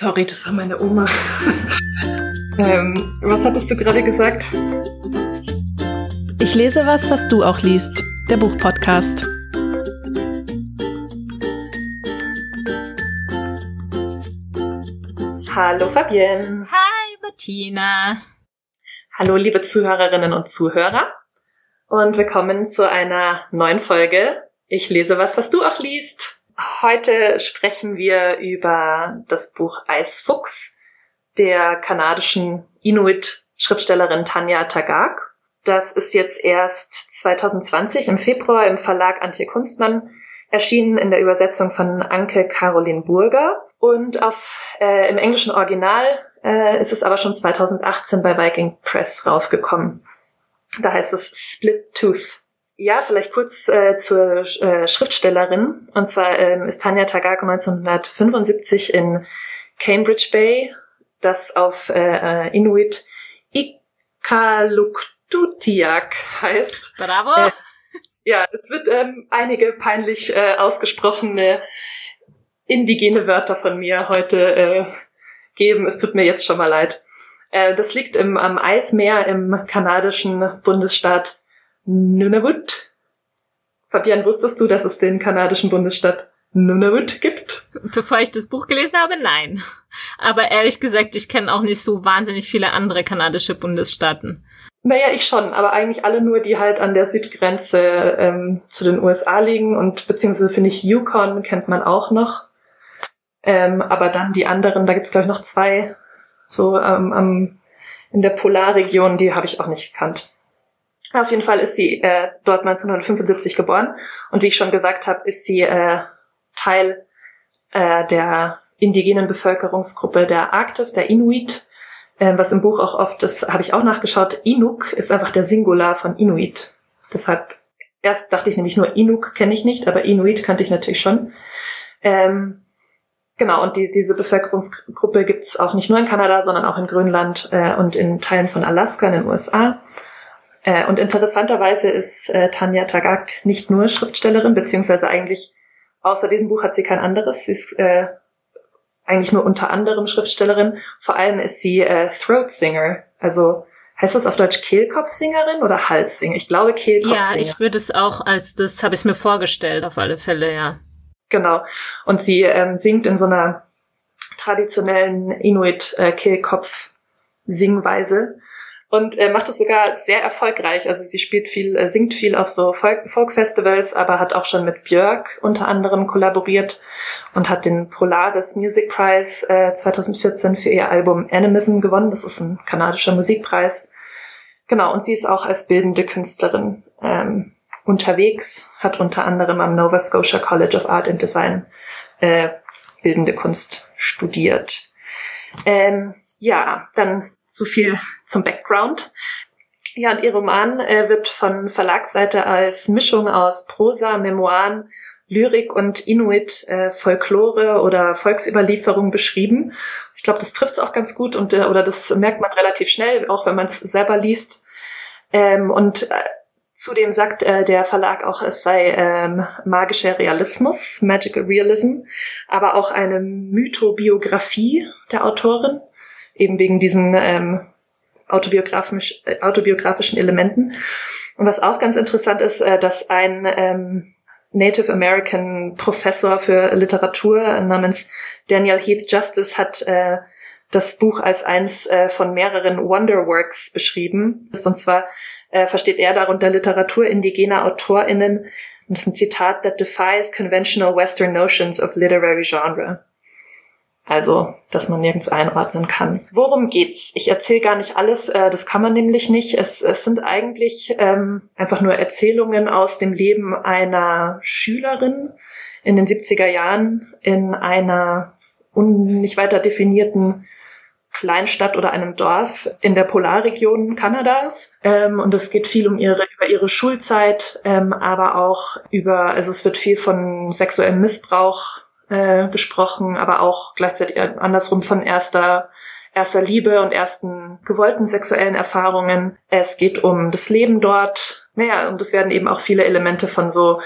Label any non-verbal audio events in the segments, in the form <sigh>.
Sorry, das war meine Oma. <laughs> ähm, was hattest du gerade gesagt? Ich lese was, was du auch liest. Der Buchpodcast. Hallo Fabienne. Hi Bettina. Hallo liebe Zuhörerinnen und Zuhörer. Und willkommen zu einer neuen Folge. Ich lese was, was du auch liest. Heute sprechen wir über das Buch Eisfuchs der kanadischen Inuit-Schriftstellerin Tanja Tagak. Das ist jetzt erst 2020 im Februar im Verlag Antje Kunstmann erschienen in der Übersetzung von Anke Caroline Burger. Und auf, äh, im englischen Original äh, ist es aber schon 2018 bei Viking Press rausgekommen. Da heißt es Split Tooth. Ja, vielleicht kurz äh, zur äh, Schriftstellerin. Und zwar ähm, ist Tanja Tagako 1975 in Cambridge Bay, das auf äh, äh Inuit Iqaluktutiak heißt. Bravo! Äh, ja, es wird ähm, einige peinlich äh, ausgesprochene indigene Wörter von mir heute äh, geben. Es tut mir jetzt schon mal leid. Äh, das liegt im, am Eismeer im kanadischen Bundesstaat Nunavut. Fabian, wusstest du, dass es den kanadischen Bundesstaat Nunavut gibt? Bevor ich das Buch gelesen habe, nein. Aber ehrlich gesagt, ich kenne auch nicht so wahnsinnig viele andere kanadische Bundesstaaten. Naja, ich schon, aber eigentlich alle nur, die halt an der Südgrenze ähm, zu den USA liegen und beziehungsweise finde ich Yukon kennt man auch noch. Ähm, aber dann die anderen, da gibt es glaube ich noch zwei, so ähm, am, in der Polarregion, die habe ich auch nicht gekannt. Auf jeden Fall ist sie äh, dort 1975 geboren und wie ich schon gesagt habe, ist sie äh, Teil äh, der indigenen Bevölkerungsgruppe der Arktis, der Inuit, äh, was im Buch auch oft, das habe ich auch nachgeschaut, Inuk ist einfach der Singular von Inuit. Deshalb erst dachte ich nämlich nur Inuk kenne ich nicht, aber Inuit kannte ich natürlich schon. Ähm, genau, und die, diese Bevölkerungsgruppe gibt es auch nicht nur in Kanada, sondern auch in Grönland äh, und in Teilen von Alaska in den USA. Äh, und interessanterweise ist äh, Tanja Tagak nicht nur Schriftstellerin, beziehungsweise eigentlich außer diesem Buch hat sie kein anderes. Sie ist äh, eigentlich nur unter anderem Schriftstellerin. Vor allem ist sie äh, Throat Singer. Also heißt das auf Deutsch Kehlkopfsingerin oder Halssinger? Ich glaube Kehlkopfsinger. Ja, ich würde es auch als das habe ich mir vorgestellt auf alle Fälle, ja. Genau. Und sie ähm, singt in so einer traditionellen Inuit äh, Kehlkopf Singweise und äh, macht es sogar sehr erfolgreich. Also sie spielt viel, äh, singt viel auf so Folk, Folk Festivals, aber hat auch schon mit Björk unter anderem kollaboriert und hat den Polaris Music Prize äh, 2014 für ihr Album Animism gewonnen. Das ist ein kanadischer Musikpreis. Genau, und sie ist auch als bildende Künstlerin ähm, unterwegs, hat unter anderem am Nova Scotia College of Art and Design äh, bildende Kunst studiert. Ähm, ja, dann so viel zum Background. Ja, und ihr Roman äh, wird von Verlagsseite als Mischung aus Prosa, Memoiren, Lyrik und Inuit äh, Folklore oder Volksüberlieferung beschrieben. Ich glaube, das trifft es auch ganz gut und äh, oder das merkt man relativ schnell, auch wenn man es selber liest. Ähm, und äh, zudem sagt äh, der Verlag auch, es sei ähm, magischer Realismus, Magical Realism, aber auch eine Mythobiografie der Autorin eben wegen diesen ähm, autobiografisch, äh, autobiografischen Elementen. Und was auch ganz interessant ist, äh, dass ein ähm, Native American Professor für Literatur namens Daniel Heath Justice hat äh, das Buch als eins äh, von mehreren Wonderworks beschrieben. Und zwar äh, versteht er darunter Literatur indigener AutorInnen. Und das ist ein Zitat that defies conventional Western notions of literary genre. Also, dass man nirgends einordnen kann. Worum geht's? Ich erzähle gar nicht alles, äh, das kann man nämlich nicht. Es, es sind eigentlich ähm, einfach nur Erzählungen aus dem Leben einer Schülerin in den 70er Jahren in einer nicht weiter definierten Kleinstadt oder einem Dorf in der Polarregion Kanadas. Ähm, und es geht viel um ihre, über ihre Schulzeit, ähm, aber auch über, also es wird viel von sexuellem Missbrauch äh, gesprochen, aber auch gleichzeitig andersrum von erster erster Liebe und ersten gewollten sexuellen Erfahrungen. Es geht um das Leben dort. Naja, und es werden eben auch viele Elemente von so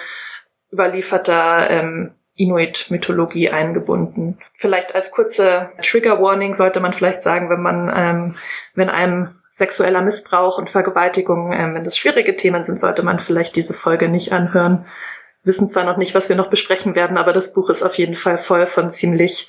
überlieferter ähm, Inuit-Mythologie eingebunden. Vielleicht als kurze Trigger-Warning sollte man vielleicht sagen, wenn man, ähm, wenn einem sexueller Missbrauch und Vergewaltigung, ähm, wenn das schwierige Themen sind, sollte man vielleicht diese Folge nicht anhören. Wissen zwar noch nicht, was wir noch besprechen werden, aber das Buch ist auf jeden Fall voll von ziemlich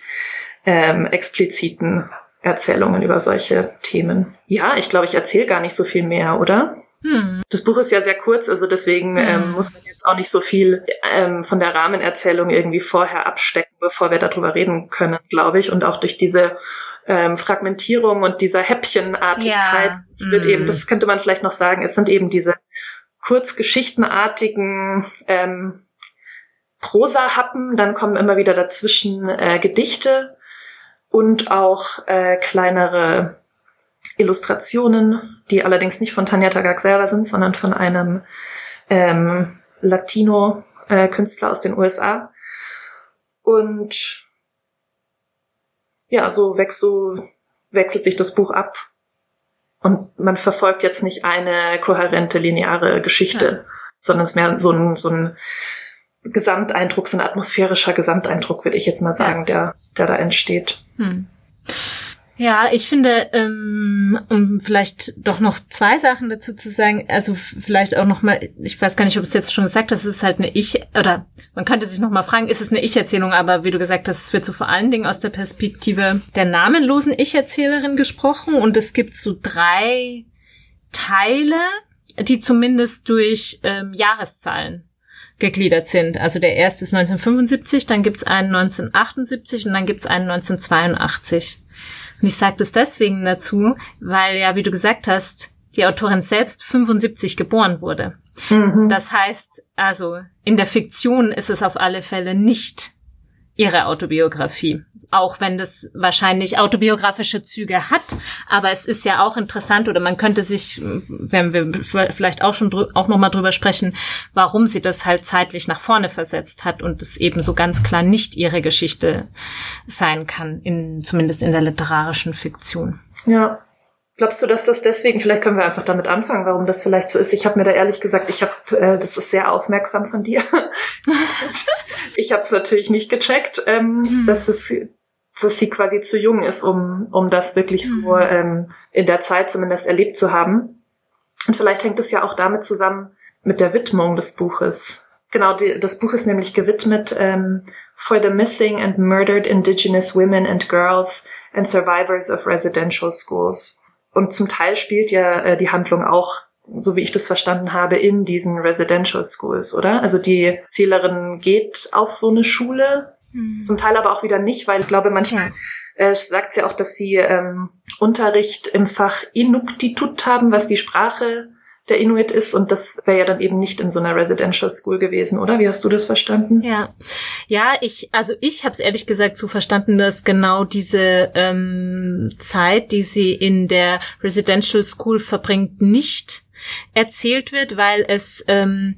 ähm, expliziten Erzählungen über solche Themen. Ja, ich glaube, ich erzähle gar nicht so viel mehr, oder? Hm. Das Buch ist ja sehr kurz, also deswegen hm. ähm, muss man jetzt auch nicht so viel ähm, von der Rahmenerzählung irgendwie vorher abstecken, bevor wir darüber reden können, glaube ich. Und auch durch diese ähm, Fragmentierung und dieser Häppchenartigkeit, ja. es wird hm. eben, das könnte man vielleicht noch sagen, es sind eben diese kurzgeschichtenartigen ähm, Prosa-Happen, dann kommen immer wieder dazwischen äh, Gedichte und auch äh, kleinere Illustrationen, die allerdings nicht von Tanja Tagak selber sind, sondern von einem ähm, Latino-Künstler aus den USA. Und ja, so, wächst, so wechselt sich das Buch ab. Und man verfolgt jetzt nicht eine kohärente, lineare Geschichte, ja. sondern es ist mehr so ein, so ein Gesamteindruck, so ein atmosphärischer Gesamteindruck, würde ich jetzt mal sagen, ja. der, der da entsteht. Hm. Ja, ich finde, ähm, um vielleicht doch noch zwei Sachen dazu zu sagen, also vielleicht auch noch mal, ich weiß gar nicht, ob es jetzt schon gesagt hast, es ist halt eine Ich, oder man könnte sich noch mal fragen, ist es eine Ich-Erzählung, aber wie du gesagt hast, es wird so vor allen Dingen aus der Perspektive der namenlosen Ich-Erzählerin gesprochen und es gibt so drei Teile, die zumindest durch ähm, Jahreszahlen gegliedert sind. Also der erste ist 1975, dann gibt's einen 1978 und dann gibt's einen 1982. Und ich sage das deswegen dazu, weil ja, wie du gesagt hast, die Autorin selbst 75 geboren wurde. Mhm. Das heißt, also in der Fiktion ist es auf alle Fälle nicht ihre Autobiografie. Auch wenn das wahrscheinlich autobiografische Züge hat. Aber es ist ja auch interessant oder man könnte sich, wenn wir vielleicht auch schon auch nochmal drüber sprechen, warum sie das halt zeitlich nach vorne versetzt hat und es eben so ganz klar nicht ihre Geschichte sein kann, in, zumindest in der literarischen Fiktion. Ja, Glaubst du, dass das deswegen, vielleicht können wir einfach damit anfangen, warum das vielleicht so ist? Ich habe mir da ehrlich gesagt, ich habe, äh, das ist sehr aufmerksam von dir. <laughs> ich habe es natürlich nicht gecheckt, ähm, mhm. dass es dass sie quasi zu jung ist, um, um das wirklich so mhm. ähm, in der Zeit zumindest erlebt zu haben. Und vielleicht hängt es ja auch damit zusammen mit der Widmung des Buches. Genau, die, das Buch ist nämlich gewidmet ähm, For the Missing and Murdered Indigenous Women and Girls and Survivors of Residential Schools. Und zum Teil spielt ja äh, die Handlung auch, so wie ich das verstanden habe, in diesen Residential Schools, oder? Also die Erzählerin geht auf so eine Schule, mhm. zum Teil aber auch wieder nicht, weil ich glaube, manchmal ja. äh, sagt sie ja auch, dass sie ähm, Unterricht im Fach Inuktitut haben, was die Sprache der Inuit ist und das wäre ja dann eben nicht in so einer Residential School gewesen, oder? Wie hast du das verstanden? Ja, ja, ich also ich habe es ehrlich gesagt so verstanden, dass genau diese ähm, Zeit, die sie in der Residential School verbringt, nicht erzählt wird, weil es ähm,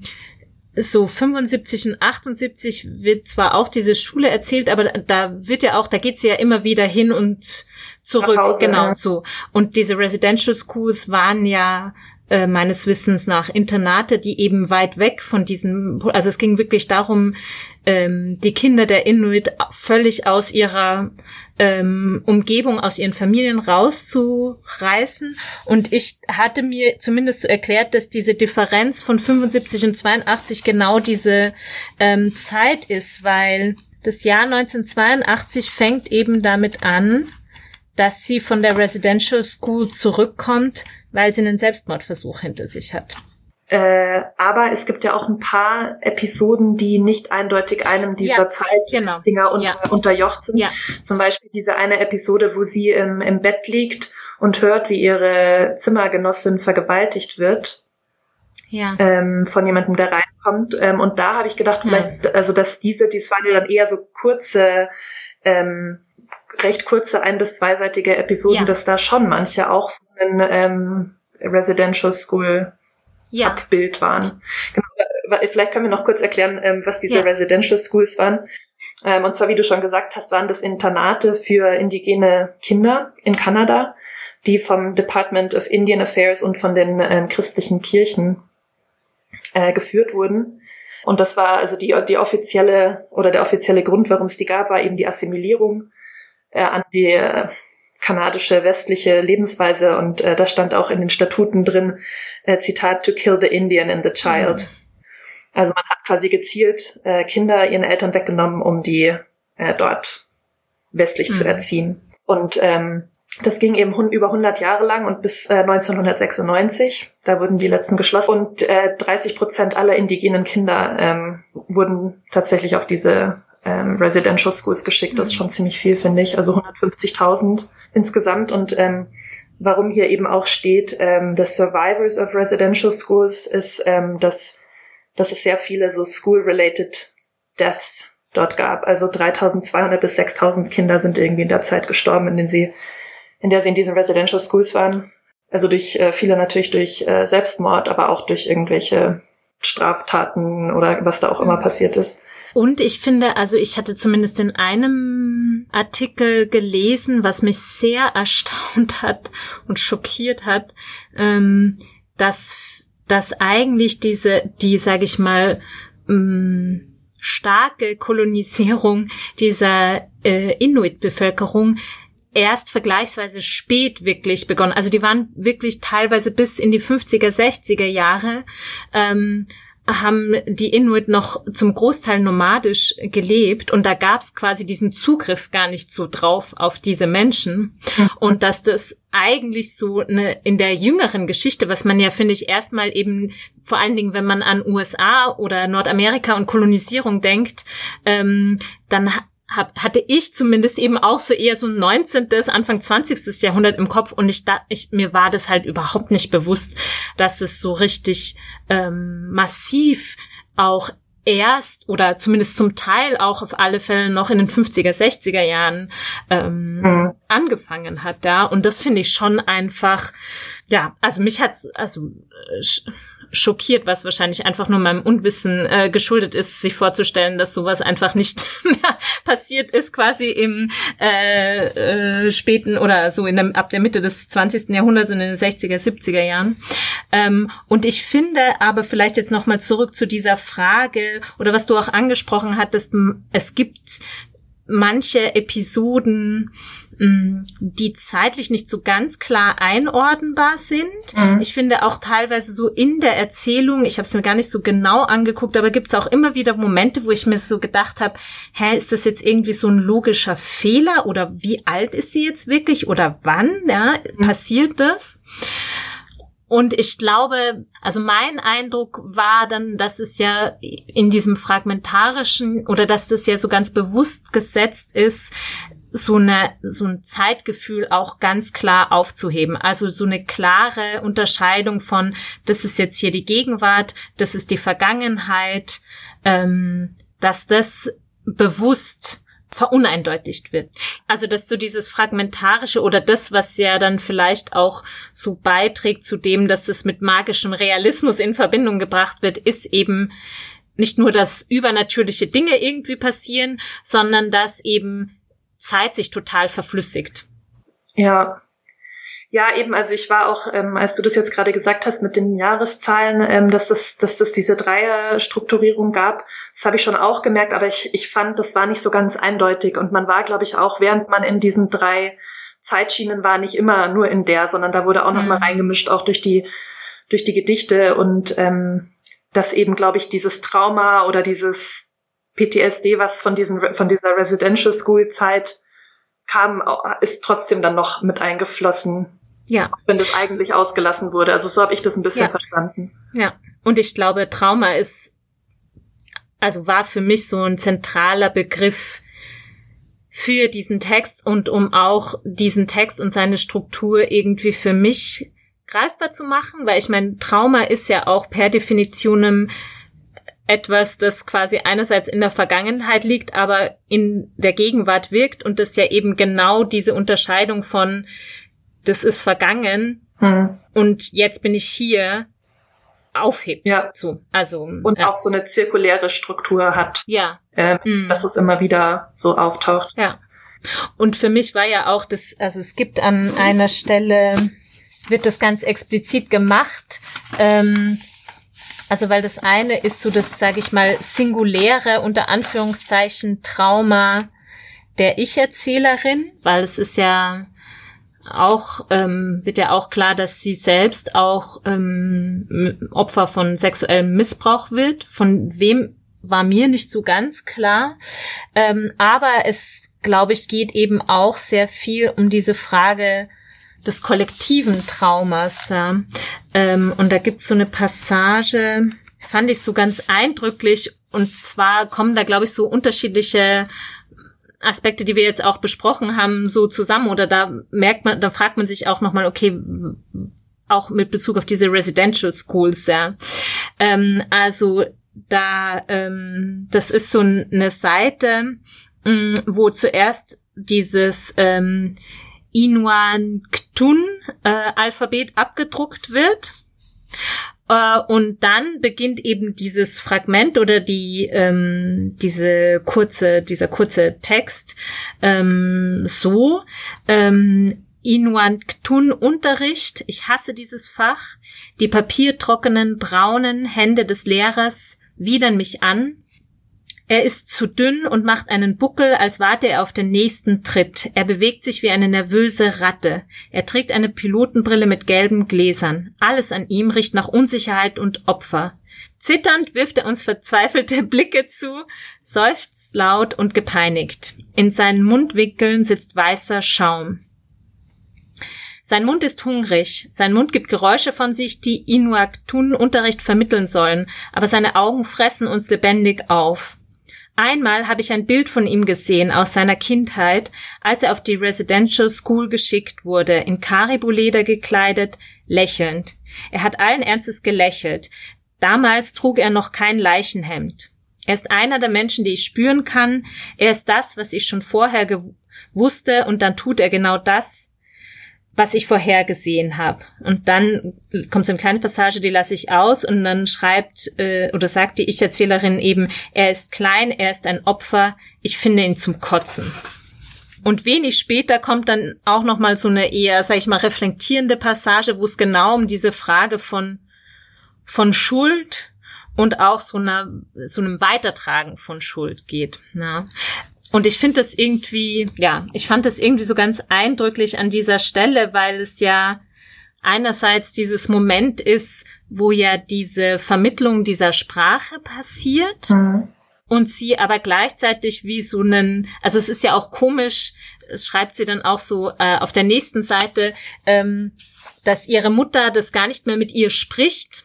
so 75 und 78 wird zwar auch diese Schule erzählt, aber da wird ja auch, da geht sie ja immer wieder hin und zurück, Hause, genau ja. so. Und diese Residential Schools waren ja äh, meines Wissens nach Internate, die eben weit weg von diesen, also es ging wirklich darum, ähm, die Kinder der Inuit völlig aus ihrer ähm, Umgebung, aus ihren Familien rauszureißen. Und ich hatte mir zumindest so erklärt, dass diese Differenz von 75 und 82 genau diese ähm, Zeit ist, weil das Jahr 1982 fängt eben damit an, dass sie von der Residential School zurückkommt, weil sie einen Selbstmordversuch hinter sich hat. Äh, aber es gibt ja auch ein paar Episoden, die nicht eindeutig einem dieser ja, Zeitdinger genau. unter, ja. unterjocht sind. Ja. Zum Beispiel diese eine Episode, wo sie im, im Bett liegt und hört, wie ihre Zimmergenossin vergewaltigt wird. Ja. Ähm, von jemandem, der reinkommt. Ähm, und da habe ich gedacht, vielleicht, also dass diese, dies waren ja dann eher so kurze ähm, recht kurze ein- bis zweiseitige Episoden, ja. dass da schon manche auch so ein ähm, Residential School ja. Abbild waren. Genau, vielleicht können wir noch kurz erklären, ähm, was diese ja. Residential Schools waren. Ähm, und zwar, wie du schon gesagt hast, waren das Internate für indigene Kinder in Kanada, die vom Department of Indian Affairs und von den ähm, christlichen Kirchen äh, geführt wurden. Und das war also die, die offizielle oder der offizielle Grund, warum es die gab, war eben die Assimilierung äh, an die äh, kanadische westliche Lebensweise. Und äh, da stand auch in den Statuten drin, äh, Zitat, to kill the Indian in the child. Mhm. Also man hat quasi gezielt äh, Kinder ihren Eltern weggenommen, um die äh, dort westlich mhm. zu erziehen. Und ähm, das ging eben über 100 Jahre lang und bis äh, 1996. Da wurden die letzten geschlossen. Und äh, 30 Prozent aller indigenen Kinder ähm, wurden tatsächlich auf diese ähm, Residential Schools geschickt. Das ist schon ziemlich viel, finde ich. Also 150.000 insgesamt. Und ähm, warum hier eben auch steht, ähm, the survivors of residential schools, ist, ähm, dass, dass es sehr viele so school-related Deaths dort gab. Also 3200 bis 6000 Kinder sind irgendwie in der Zeit gestorben, in, denen sie, in der sie in diesen Residential Schools waren. Also durch äh, viele natürlich durch äh, Selbstmord, aber auch durch irgendwelche Straftaten oder was da auch immer passiert ist. Und ich finde, also ich hatte zumindest in einem Artikel gelesen, was mich sehr <laughs> erstaunt hat und schockiert hat, ähm, dass, dass eigentlich diese, die, sage ich mal, ähm, starke Kolonisierung dieser äh, Inuit-Bevölkerung erst vergleichsweise spät wirklich begonnen. Also die waren wirklich teilweise bis in die 50er, 60er Jahre ähm, haben die Inuit noch zum Großteil nomadisch gelebt und da gab es quasi diesen Zugriff gar nicht so drauf auf diese Menschen mhm. und dass das eigentlich so eine, in der jüngeren Geschichte, was man ja finde ich erstmal eben vor allen Dingen, wenn man an USA oder Nordamerika und Kolonisierung denkt, ähm, dann hab, hatte ich zumindest eben auch so eher so ein 19., Anfang 20. Jahrhundert im Kopf und ich, da, ich mir war das halt überhaupt nicht bewusst, dass es so richtig ähm, massiv auch erst oder zumindest zum Teil auch auf alle Fälle noch in den 50er, 60er Jahren ähm, mhm. angefangen hat da. Und das finde ich schon einfach, ja, also mich hat's, also äh, schockiert, was wahrscheinlich einfach nur meinem Unwissen äh, geschuldet ist, sich vorzustellen, dass sowas einfach nicht <laughs> mehr passiert ist, quasi im äh, äh, späten oder so in der, ab der Mitte des 20. Jahrhunderts in den 60er, 70er Jahren. Ähm, und ich finde aber vielleicht jetzt nochmal zurück zu dieser Frage oder was du auch angesprochen hattest, es gibt manche Episoden, die zeitlich nicht so ganz klar einordnbar sind. Mhm. Ich finde auch teilweise so in der Erzählung, ich habe es mir gar nicht so genau angeguckt, aber gibt es auch immer wieder Momente, wo ich mir so gedacht habe, hä, ist das jetzt irgendwie so ein logischer Fehler oder wie alt ist sie jetzt wirklich oder wann ja, mhm. passiert das? Und ich glaube, also mein Eindruck war dann, dass es ja in diesem fragmentarischen oder dass das ja so ganz bewusst gesetzt ist, so eine so ein Zeitgefühl auch ganz klar aufzuheben. Also so eine klare Unterscheidung von, das ist jetzt hier die Gegenwart, das ist die Vergangenheit, ähm, dass das bewusst veruneindeutigt wird. Also dass so dieses fragmentarische oder das, was ja dann vielleicht auch so beiträgt zu dem, dass es mit magischem Realismus in Verbindung gebracht wird, ist eben nicht nur, dass übernatürliche Dinge irgendwie passieren, sondern dass eben Zeit sich total verflüssigt. Ja. Ja, eben, also ich war auch, ähm, als du das jetzt gerade gesagt hast mit den Jahreszahlen, ähm, dass das, dass das diese Dreierstrukturierung gab, das habe ich schon auch gemerkt, aber ich, ich fand, das war nicht so ganz eindeutig und man war, glaube ich, auch, während man in diesen drei Zeitschienen war, nicht immer nur in der, sondern da wurde auch mhm. noch mal reingemischt, auch durch die, durch die Gedichte und ähm, dass eben, glaube ich, dieses Trauma oder dieses PTSD, was von diesen, von dieser Residential School Zeit kam, ist trotzdem dann noch mit eingeflossen. Ja. Wenn das eigentlich ausgelassen wurde. Also so habe ich das ein bisschen ja. verstanden. Ja. Und ich glaube, Trauma ist, also war für mich so ein zentraler Begriff für diesen Text und um auch diesen Text und seine Struktur irgendwie für mich greifbar zu machen, weil ich meine, Trauma ist ja auch per Definition etwas, das quasi einerseits in der Vergangenheit liegt, aber in der Gegenwart wirkt und das ja eben genau diese Unterscheidung von das ist vergangen hm. und jetzt bin ich hier aufhebt. Ja. So, also und ja. auch so eine zirkuläre Struktur hat. Ja. Ähm, mhm. Dass es immer wieder so auftaucht. Ja. Und für mich war ja auch das, also es gibt an einer Stelle wird das ganz explizit gemacht. Ähm, Also weil das eine ist so das, sage ich mal, singuläre unter Anführungszeichen Trauma der Ich-Erzählerin, weil es ist ja auch ähm, wird ja auch klar, dass sie selbst auch ähm, Opfer von sexuellem Missbrauch wird. Von wem war mir nicht so ganz klar. Ähm, aber es, glaube ich, geht eben auch sehr viel um diese Frage des kollektiven Traumas. Ja. Ähm, und da gibt's so eine Passage, fand ich so ganz eindrücklich. Und zwar kommen da, glaube ich, so unterschiedliche Aspekte, die wir jetzt auch besprochen haben, so zusammen. Oder da merkt man, da fragt man sich auch nochmal, okay, auch mit Bezug auf diese Residential Schools, ja. Ähm, also da, ähm, das ist so eine Seite, mh, mm, wo zuerst dieses ähm, Inuan Ktun äh, abgedruckt wird. Äh, und dann beginnt eben dieses Fragment oder die ähm, diese kurze dieser kurze Text ähm, so ähm, Inuan Ktun Unterricht. Ich hasse dieses Fach. Die papiertrockenen braunen Hände des Lehrers widern mich an. Er ist zu dünn und macht einen Buckel, als warte er auf den nächsten Tritt. Er bewegt sich wie eine nervöse Ratte. Er trägt eine Pilotenbrille mit gelben Gläsern. Alles an ihm riecht nach Unsicherheit und Opfer. Zitternd wirft er uns verzweifelte <laughs> Blicke zu, seufzt laut und gepeinigt. In seinen Mundwinkeln sitzt weißer Schaum. Sein Mund ist hungrig, sein Mund gibt Geräusche von sich, die Inuaktun Unterricht vermitteln sollen, aber seine Augen fressen uns lebendig auf. Einmal habe ich ein Bild von ihm gesehen aus seiner Kindheit, als er auf die Residential School geschickt wurde, in Karibuleder gekleidet, lächelnd. Er hat allen Ernstes gelächelt. Damals trug er noch kein Leichenhemd. Er ist einer der Menschen, die ich spüren kann. Er ist das, was ich schon vorher wusste, und dann tut er genau das, was ich vorhergesehen habe. Und dann kommt so eine kleine Passage, die lasse ich aus und dann schreibt äh, oder sagt die Ich-Erzählerin eben, er ist klein, er ist ein Opfer, ich finde ihn zum Kotzen. Und wenig später kommt dann auch noch mal so eine eher, sag ich mal, reflektierende Passage, wo es genau um diese Frage von von Schuld und auch so einer so einem Weitertragen von Schuld geht. Na? Und ich finde das irgendwie, ja, ich fand das irgendwie so ganz eindrücklich an dieser Stelle, weil es ja einerseits dieses Moment ist, wo ja diese Vermittlung dieser Sprache passiert. Mhm. Und sie aber gleichzeitig wie so einen, also es ist ja auch komisch, es schreibt sie dann auch so äh, auf der nächsten Seite, ähm, dass ihre Mutter das gar nicht mehr mit ihr spricht,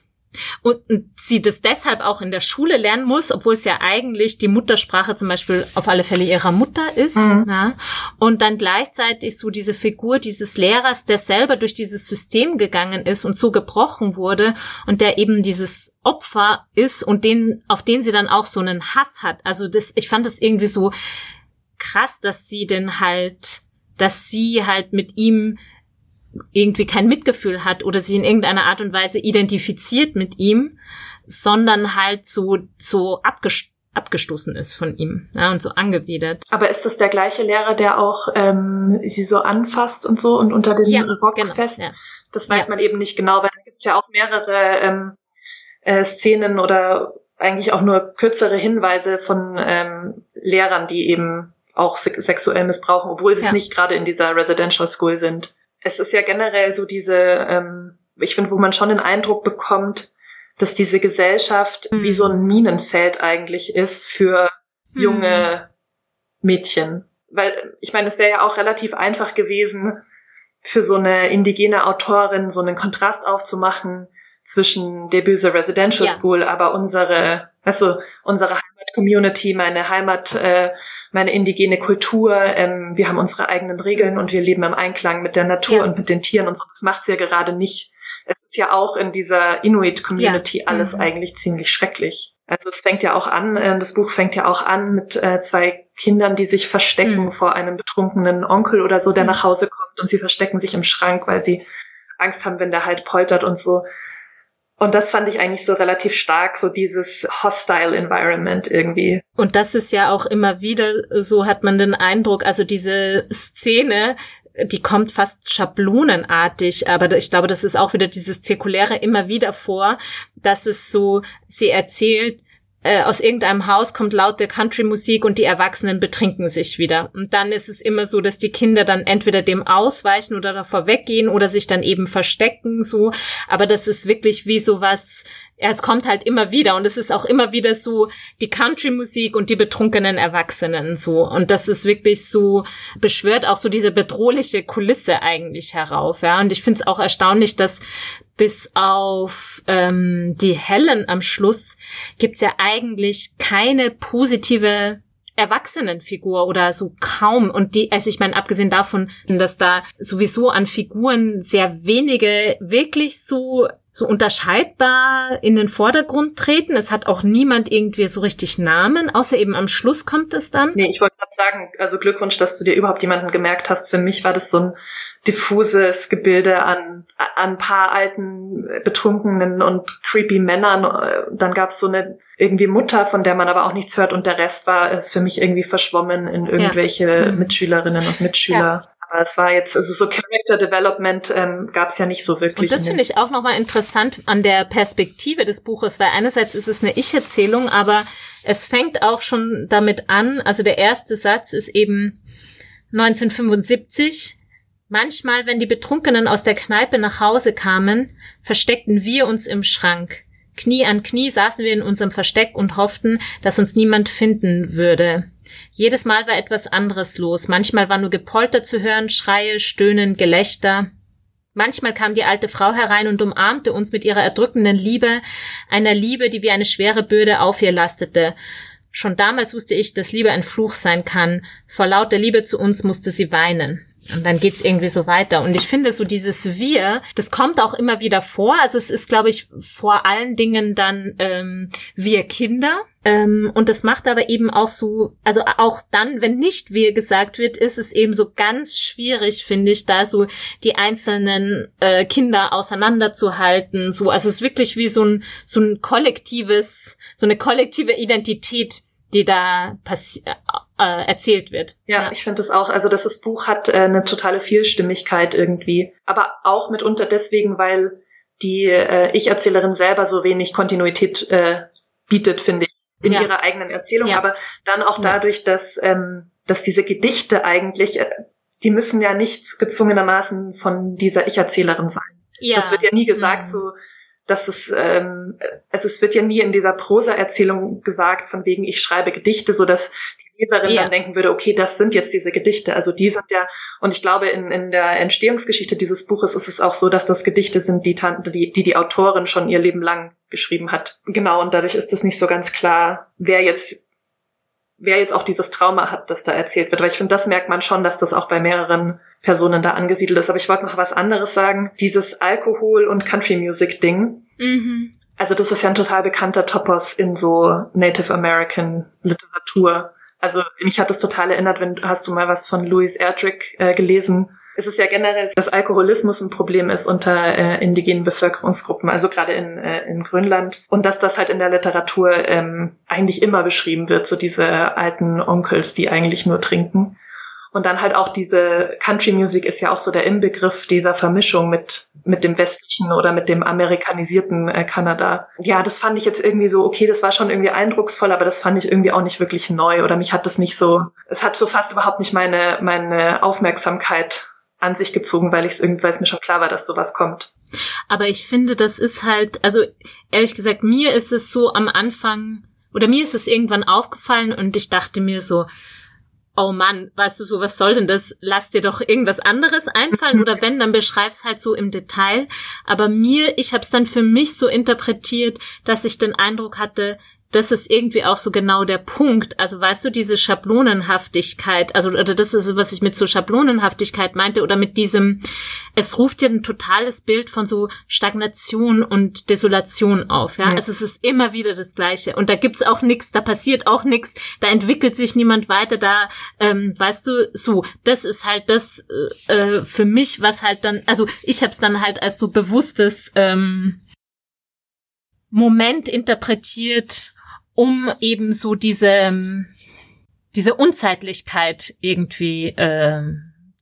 und sie das deshalb auch in der Schule lernen muss, obwohl es ja eigentlich die Muttersprache zum Beispiel auf alle Fälle ihrer Mutter ist. Mhm. Ja? Und dann gleichzeitig so diese Figur dieses Lehrers, der selber durch dieses System gegangen ist und so gebrochen wurde und der eben dieses Opfer ist und den, auf den sie dann auch so einen Hass hat. Also das, ich fand das irgendwie so krass, dass sie denn halt, dass sie halt mit ihm irgendwie kein Mitgefühl hat oder sich in irgendeiner Art und Weise identifiziert mit ihm, sondern halt so, so abgestoßen abgestoßen ist von ihm ja, und so angewidert. Aber ist das der gleiche Lehrer, der auch ähm, sie so anfasst und so und unter den ja, Rock genau, fest? Ja. Das weiß ja. man eben nicht genau, weil da gibt's ja auch mehrere ähm, äh, Szenen oder eigentlich auch nur kürzere Hinweise von ähm, Lehrern, die eben auch sexuell missbrauchen, obwohl sie es nicht gerade in dieser Residential School sind es ist ja generell so diese, ähm, ich finde, wo man schon den Eindruck bekommt, dass diese Gesellschaft mhm. wie so ein Minenfeld eigentlich ist für junge mhm. Mädchen. Weil, ich meine, es wäre ja auch relativ einfach gewesen, für so eine indigene Autorin so einen Kontrast aufzumachen zwischen der böse Residential ja. School, aber unsere, also unsere Heimat-Community, meine Heimat, äh, meine indigene Kultur, ähm, wir haben unsere eigenen Regeln und wir leben im Einklang mit der Natur ja. und mit den Tieren und so. Das macht sie ja gerade nicht. Es ist ja auch in dieser Inuit-Community ja. alles mhm. eigentlich ziemlich schrecklich. Also es fängt ja auch an, äh, das Buch fängt ja auch an mit äh, zwei Kindern, die sich verstecken mhm. vor einem betrunkenen Onkel oder so, der mhm. nach Hause kommt und sie verstecken sich im Schrank, weil sie Angst haben, wenn der halt poltert und so. Und das fand ich eigentlich so relativ stark, so dieses hostile Environment irgendwie. Und das ist ja auch immer wieder, so hat man den Eindruck, also diese Szene die kommt fast schablonenartig, aber ich glaube, das ist auch wieder dieses Zirkuläre immer wieder vor, dass es so, sie erzählt, äh, aus irgendeinem Haus kommt laute Country-Musik und die Erwachsenen betrinken sich wieder. Und dann ist es immer so, dass die Kinder dann entweder dem ausweichen oder davor weggehen oder sich dann eben verstecken, so. Aber das ist wirklich wie sowas, ja, es kommt halt immer wieder und es ist auch immer wieder so die Country-Musik und die betrunkenen Erwachsenen so. Und das ist wirklich so, beschwört auch so diese bedrohliche Kulisse eigentlich herauf, ja. Und ich finde es auch erstaunlich, dass bis auf ähm, die Helen am Schluss gibt's ja eigentlich keine positive Erwachsenenfigur oder so kaum. Und die, also ich meine, abgesehen davon, dass da sowieso an Figuren sehr wenige wirklich so so unterscheidbar in den Vordergrund treten. Es hat auch niemand irgendwie so richtig Namen, außer eben am Schluss kommt es dann. Nee, ich wollte gerade sagen, also Glückwunsch, dass du dir überhaupt jemanden gemerkt hast. Für mich war das so ein diffuses Gebilde an, an ein paar alten, betrunkenen und creepy Männern. Dann gab es so eine irgendwie Mutter, von der man aber auch nichts hört und der Rest war ist für mich irgendwie verschwommen in irgendwelche ja. Mhm. Mitschülerinnen und Mitschüler. Ja. Aber es war jetzt, also so Character Development ähm, gab es ja nicht so wirklich. Und das finde ich auch nochmal interessant an der Perspektive des Buches, weil einerseits ist es eine Ich-Erzählung, aber es fängt auch schon damit an, also der erste Satz ist eben 1975. Manchmal, wenn die Betrunkenen aus der Kneipe nach Hause kamen, versteckten wir uns im Schrank. Knie an Knie saßen wir in unserem Versteck und hofften, dass uns niemand finden würde. Jedes Mal war etwas anderes los. Manchmal war nur Gepolter zu hören, Schreie, Stöhnen, Gelächter. Manchmal kam die alte Frau herein und umarmte uns mit ihrer erdrückenden Liebe, einer Liebe, die wie eine schwere Bürde auf ihr lastete. Schon damals wusste ich, dass Liebe ein Fluch sein kann. Vor lauter Liebe zu uns musste sie weinen. Und dann geht's irgendwie so weiter. Und ich finde so dieses Wir, das kommt auch immer wieder vor. Also es ist, glaube ich, vor allen Dingen dann ähm, wir Kinder. Ähm, und das macht aber eben auch so, also auch dann, wenn nicht wir gesagt wird, ist es eben so ganz schwierig, finde ich, da so die einzelnen äh, Kinder auseinanderzuhalten. So, also es ist wirklich wie so ein so ein kollektives, so eine kollektive Identität, die da passi äh, erzählt wird. Ja, ja. ich finde das auch. Also dass das Buch hat äh, eine totale Vielstimmigkeit irgendwie, aber auch mitunter deswegen, weil die äh, Ich-Erzählerin selber so wenig Kontinuität äh, bietet, finde ich, in ja. ihrer eigenen Erzählung. Ja. Aber dann auch dadurch, dass ähm, dass diese Gedichte eigentlich, äh, die müssen ja nicht gezwungenermaßen von dieser Ich-Erzählerin sein. Ja. Das wird ja nie gesagt, mhm. so dass es, ähm, also es wird ja nie in dieser Prosa-Erzählung gesagt, von wegen ich schreibe Gedichte, so dass Leserin ja. dann denken würde, okay, das sind jetzt diese Gedichte. Also die sind ja, und ich glaube, in, in der Entstehungsgeschichte dieses Buches ist es auch so, dass das Gedichte sind, die, die, die die Autorin schon ihr Leben lang geschrieben hat. Genau, und dadurch ist es nicht so ganz klar, wer jetzt wer jetzt auch dieses Trauma hat, das da erzählt wird. Weil ich finde, das merkt man schon, dass das auch bei mehreren Personen da angesiedelt ist. Aber ich wollte noch was anderes sagen. Dieses Alkohol- und Country-Music-Ding. Mhm. Also das ist ja ein total bekannter Topos in so Native American Literatur. Also mich hat das total erinnert, wenn hast du mal was von Louis Erdrich äh, gelesen, es ist ja generell, dass Alkoholismus ein Problem ist unter äh, indigenen Bevölkerungsgruppen, also gerade in, äh, in Grönland. Und dass das halt in der Literatur ähm, eigentlich immer beschrieben wird, so diese alten Onkels, die eigentlich nur trinken. Und dann halt auch diese Country Music ist ja auch so der Inbegriff dieser Vermischung mit, mit dem westlichen oder mit dem amerikanisierten äh, Kanada. Ja, das fand ich jetzt irgendwie so, okay, das war schon irgendwie eindrucksvoll, aber das fand ich irgendwie auch nicht wirklich neu oder mich hat das nicht so, es hat so fast überhaupt nicht meine, meine Aufmerksamkeit an sich gezogen, weil ich es irgendwie, weil es mir schon klar war, dass sowas kommt. Aber ich finde, das ist halt, also ehrlich gesagt, mir ist es so am Anfang, oder mir ist es irgendwann aufgefallen und ich dachte mir so, oh Mann, weißt du so, was soll denn das? Lass dir doch irgendwas anderes einfallen oder <laughs> wenn, dann beschreib's halt so im Detail. Aber mir, ich habe es dann für mich so interpretiert, dass ich den Eindruck hatte, das ist irgendwie auch so genau der Punkt. Also weißt du, diese Schablonenhaftigkeit, also oder das ist, was ich mit so Schablonenhaftigkeit meinte, oder mit diesem, es ruft ja ein totales Bild von so Stagnation und Desolation auf. Ja, ja. also es ist immer wieder das Gleiche. Und da gibt's auch nichts, da passiert auch nichts, da entwickelt sich niemand weiter, da, ähm, weißt du, so, das ist halt das äh, äh für mich, was halt dann, also ich habe es dann halt als so bewusstes ähm, Moment interpretiert um eben so diese, diese Unzeitlichkeit irgendwie äh,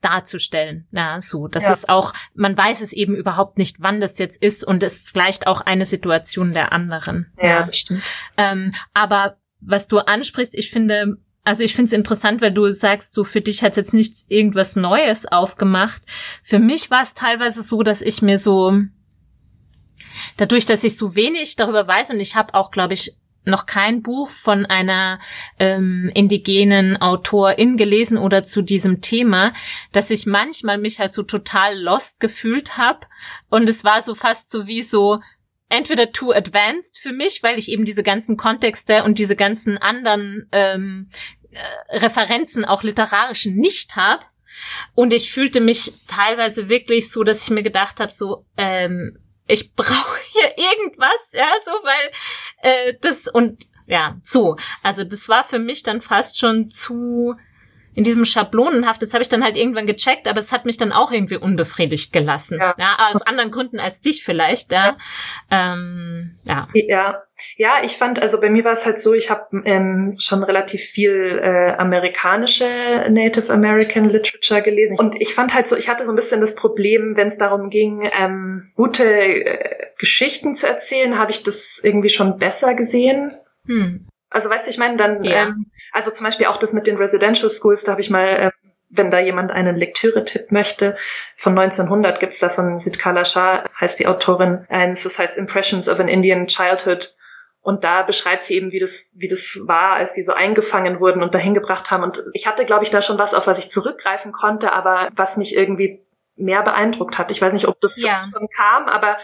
darzustellen. Ja, so. Das ja. ist auch, man weiß es eben überhaupt nicht, wann das jetzt ist und es gleicht auch eine Situation der anderen. Ja, das stimmt. Ähm, aber was du ansprichst, ich finde, also ich finde es interessant, weil du sagst, so für dich hat jetzt nichts irgendwas Neues aufgemacht. Für mich war es teilweise so, dass ich mir so dadurch, dass ich so wenig darüber weiß und ich habe auch, glaube ich, noch kein Buch von einer ähm, indigenen Autorin gelesen oder zu diesem Thema, dass ich manchmal mich halt so total lost gefühlt habe und es war so fast so wie so entweder too advanced für mich, weil ich eben diese ganzen Kontexte und diese ganzen anderen ähm, äh, Referenzen auch literarischen nicht habe. Und ich fühlte mich teilweise wirklich so, dass ich mir gedacht habe, so, ähm, ich brauche hier irgendwas, ja, so, weil äh, das und ja, so. Also das war für mich dann fast schon zu in diesem Schablonenhaft, das habe ich dann halt irgendwann gecheckt, aber es hat mich dann auch irgendwie unbefriedigt gelassen. Ja, ja aus anderen Gründen als dich vielleicht. Ja. Ja. Ähm, ja. ja. Ja, ich fand, also bei mir war es halt so, ich habe ähm, schon relativ viel äh, amerikanische Native American Literature gelesen. Und ich fand halt so, ich hatte so ein bisschen das Problem, wenn es darum ging, ähm, gute äh, Geschichten zu erzählen, habe ich das irgendwie schon besser gesehen. Hm. Also weißt du, ich meine, dann, ja. ähm, also zum Beispiel auch das mit den Residential Schools, da habe ich mal, äh, wenn da jemand einen Lektüre-Tipp möchte, von 1900 gibt's da von Sitkala Shah, heißt die Autorin, eins, das heißt Impressions of an Indian Childhood. Und da beschreibt sie eben, wie das, wie das war, als sie so eingefangen wurden und dahin gebracht haben. Und ich hatte, glaube ich, da schon was, auf was ich zurückgreifen konnte, aber was mich irgendwie mehr beeindruckt hat. Ich weiß nicht, ob das ja. schon kam, aber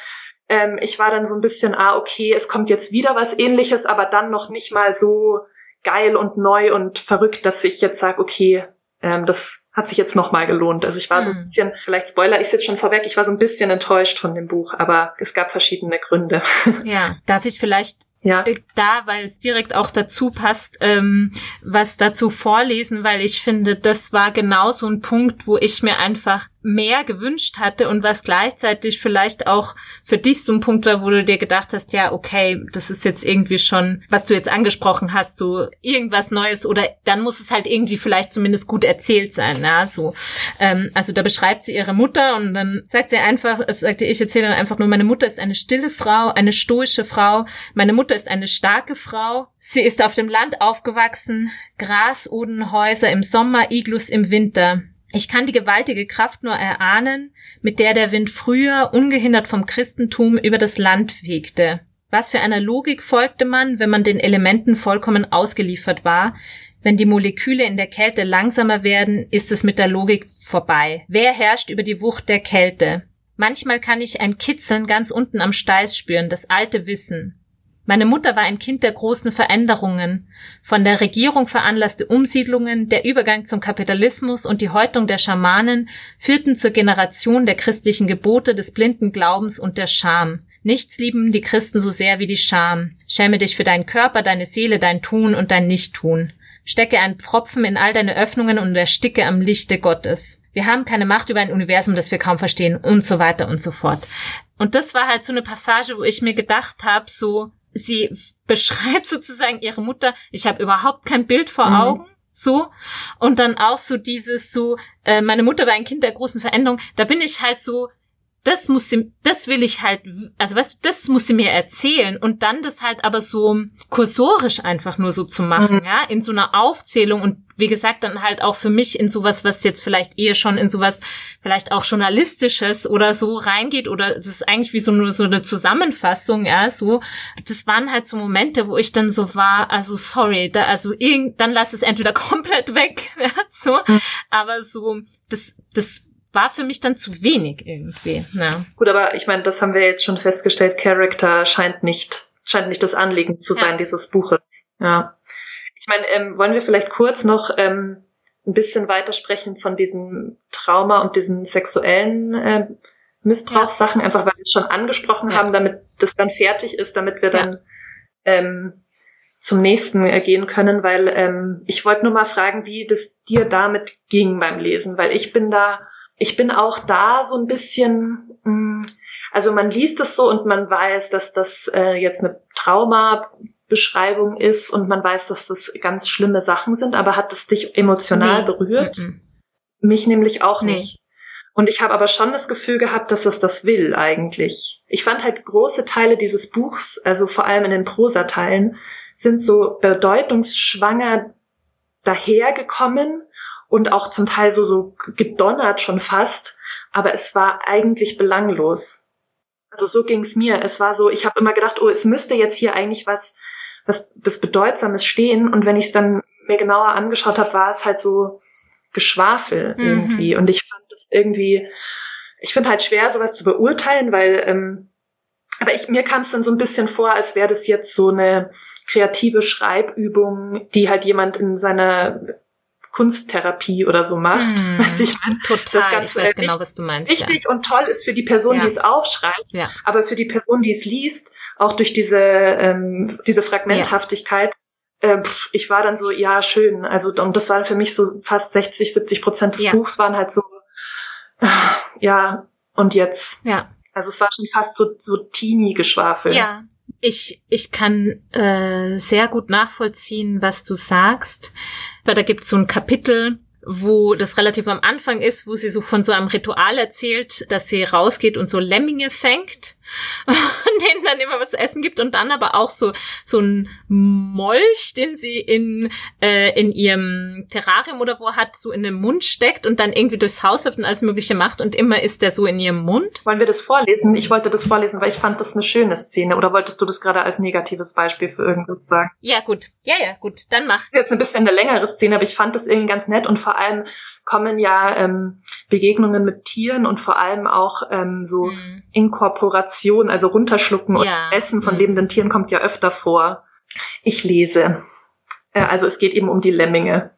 ähm, ich war dann so ein bisschen, ah, okay, es kommt jetzt wieder was ähnliches, aber dann noch nicht mal so geil und neu und verrückt, dass ich jetzt sage, okay, ähm, das hat sich jetzt nochmal gelohnt. Also ich war hm. so ein hm. bisschen, vielleicht spoiler ich jetzt schon vorweg, ich war so ein bisschen enttäuscht von dem Buch, aber es gab verschiedene Gründe. <laughs> Ja, darf ich vielleicht ja. da, weil es direkt auch dazu passt, ähm, was dazu vorlesen, weil ich finde, das war genau so ein Punkt, wo ich mir einfach mehr gewünscht hatte und was gleichzeitig vielleicht auch für dich so ein Punkt war, wo du dir gedacht hast, ja, okay, das ist jetzt irgendwie schon, was du jetzt angesprochen hast, so irgendwas Neues oder dann muss es halt irgendwie vielleicht zumindest gut erzählt sein, ja, so. Ähm, also da beschreibt sie ihre Mutter und dann sagt sie einfach, es sagte ich erzähle dann einfach nur, meine Mutter ist eine stille Frau, eine stoische Frau, meine Mutter ist eine starke Frau, sie ist auf dem Land aufgewachsen, Grasodenhäuser im Sommer, Iglus im Winter. Ich kann die gewaltige Kraft nur erahnen, mit der der Wind früher ungehindert vom Christentum über das Land fegte. Was für einer Logik folgte man, wenn man den Elementen vollkommen ausgeliefert war? Wenn die Moleküle in der Kälte langsamer werden, ist es mit der Logik vorbei. Wer herrscht über die Wucht der Kälte? Manchmal kann ich ein Kitzeln ganz unten am Steiß spüren, das alte Wissen. Meine Mutter war ein Kind der großen Veränderungen. Von der Regierung veranlasste Umsiedlungen, der Übergang zum Kapitalismus und die Häutung der Schamanen führten zur Generation der christlichen Gebote, des blinden Glaubens und der Scham. Nichts lieben die Christen so sehr wie die Scham. Schäme dich für deinen Körper, deine Seele, dein Tun und dein Nichttun. Stecke einen Pfropfen in all deine Öffnungen und ersticke am Lichte Gottes. Wir haben keine Macht über ein Universum, das wir kaum verstehen und so weiter und so fort. Und das war halt so eine Passage, wo ich mir gedacht habe, so, sie beschreibt sozusagen ihre Mutter, ich habe überhaupt kein Bild vor mhm. Augen, so. Und dann auch so dieses so, äh, meine Mutter war ein Kind der großen Veränderung, da bin ich halt so, das muss sie, das will ich halt, also weißt du, das muss sie mir erzählen und dann das halt aber so kursorisch einfach nur so zu machen, mhm. ja, in so einer Aufzählung und wie gesagt dann halt auch für mich in sowas, was jetzt vielleicht eher schon in sowas vielleicht auch journalistisches oder so reingeht oder es ist eigentlich wie so nur so eine Zusammenfassung, ja, so. Das waren halt so Momente, wo ich dann so war, also sorry, da, also irgend, dann lass es entweder <laughs> komplett weg, ja, so, mhm. aber so, das, das war für mich dann zu wenig irgendwie. Ja. Gut, aber ich meine, das haben wir jetzt schon festgestellt. Character scheint nicht, scheint nicht das Anliegen zu sein ja. dieses Buches. Ja. Ich meine, ähm, wollen wir vielleicht kurz noch ähm, ein bisschen weitersprechen von diesem Trauma und diesen sexuellen äh, Missbrauchssachen, ja. einfach weil wir es schon angesprochen ja. haben, damit das dann fertig ist, damit wir dann ähm, zum nächsten äh, gehen können, weil ähm, ich wollte nur mal fragen, wie das dir damit ging beim Lesen, weil ich bin da ich bin auch da so ein bisschen, mm, also man liest es so und man weiß, dass das äh, jetzt eine Traumabeschreibung ist und man weiß, dass das ganz schlimme Sachen sind, aber hat es dich emotional nee. berührt? Mm Mich nämlich auch nicht. Nee. Und ich habe aber schon das Gefühl gehabt, dass es das will eigentlich. Ich fand halt große Teile dieses Buchs, also vor allem in den Prosateilen, sind so bedeutungsschwanger dahergekommen und auch zum Teil so, so gedonnert schon fast. Aber es war eigentlich belanglos. Also so ging's mir. Es war so, ich habe immer gedacht, oh, es müsste jetzt hier eigentlich was, was, was Bedeutsames stehen. Und wenn ich es dann mir genauer angeschaut habe, war es halt so, Geschwafel mhm. irgendwie. Und ich fand das irgendwie, ich finde halt schwer, sowas zu beurteilen, weil, ähm, aber ich, mir kam es dann so ein bisschen vor, als wäre das jetzt so eine kreative Schreibübung, die halt jemand in seiner Kunsttherapie oder so macht. Mm, weißt du, ich mein, total. Das Ganze ich weiß genau, was du meinst. Wichtig ja. und toll ist für die Person, ja. die es aufschreibt, ja. aber für die Person, die es liest, auch durch diese ähm, diese Fragmenthaftigkeit, äh, ich war dann so, ja, schön. Also, und das waren für mich so fast 60, 70 Prozent des. Buchs waren halt so, äh, ja, und jetzt. Ja. Also es war schon fast so, so Teenie-Geschwafel. Ja. Ich, ich kann äh, sehr gut nachvollziehen, was du sagst. Weil da gibt es so ein Kapitel, wo das relativ am Anfang ist, wo sie so von so einem Ritual erzählt, dass sie rausgeht und so Lemminge fängt <laughs> und denen dann immer was zu essen gibt und dann aber auch so so ein Molch, den sie in äh, in ihrem Terrarium oder wo hat, so in den Mund steckt und dann irgendwie durchs Haus läuft und alles Mögliche macht und immer ist der so in ihrem Mund. Wollen wir das vorlesen? Ich wollte das vorlesen, weil ich fand das eine schöne Szene. Oder wolltest du das gerade als negatives Beispiel für irgendwas sagen? Ja, gut. Ja, ja, gut. Dann mach. Jetzt ein bisschen eine längere Szene, aber ich fand das irgendwie ganz nett und vor allem kommen ja ähm, Begegnungen mit Tieren und vor allem auch ähm, so mhm. Inkorporation, also runterschlucken und ja. Essen von mhm. lebenden Tieren kommt ja öfter vor. Ich lese. Äh, also es geht eben um die Lemminge.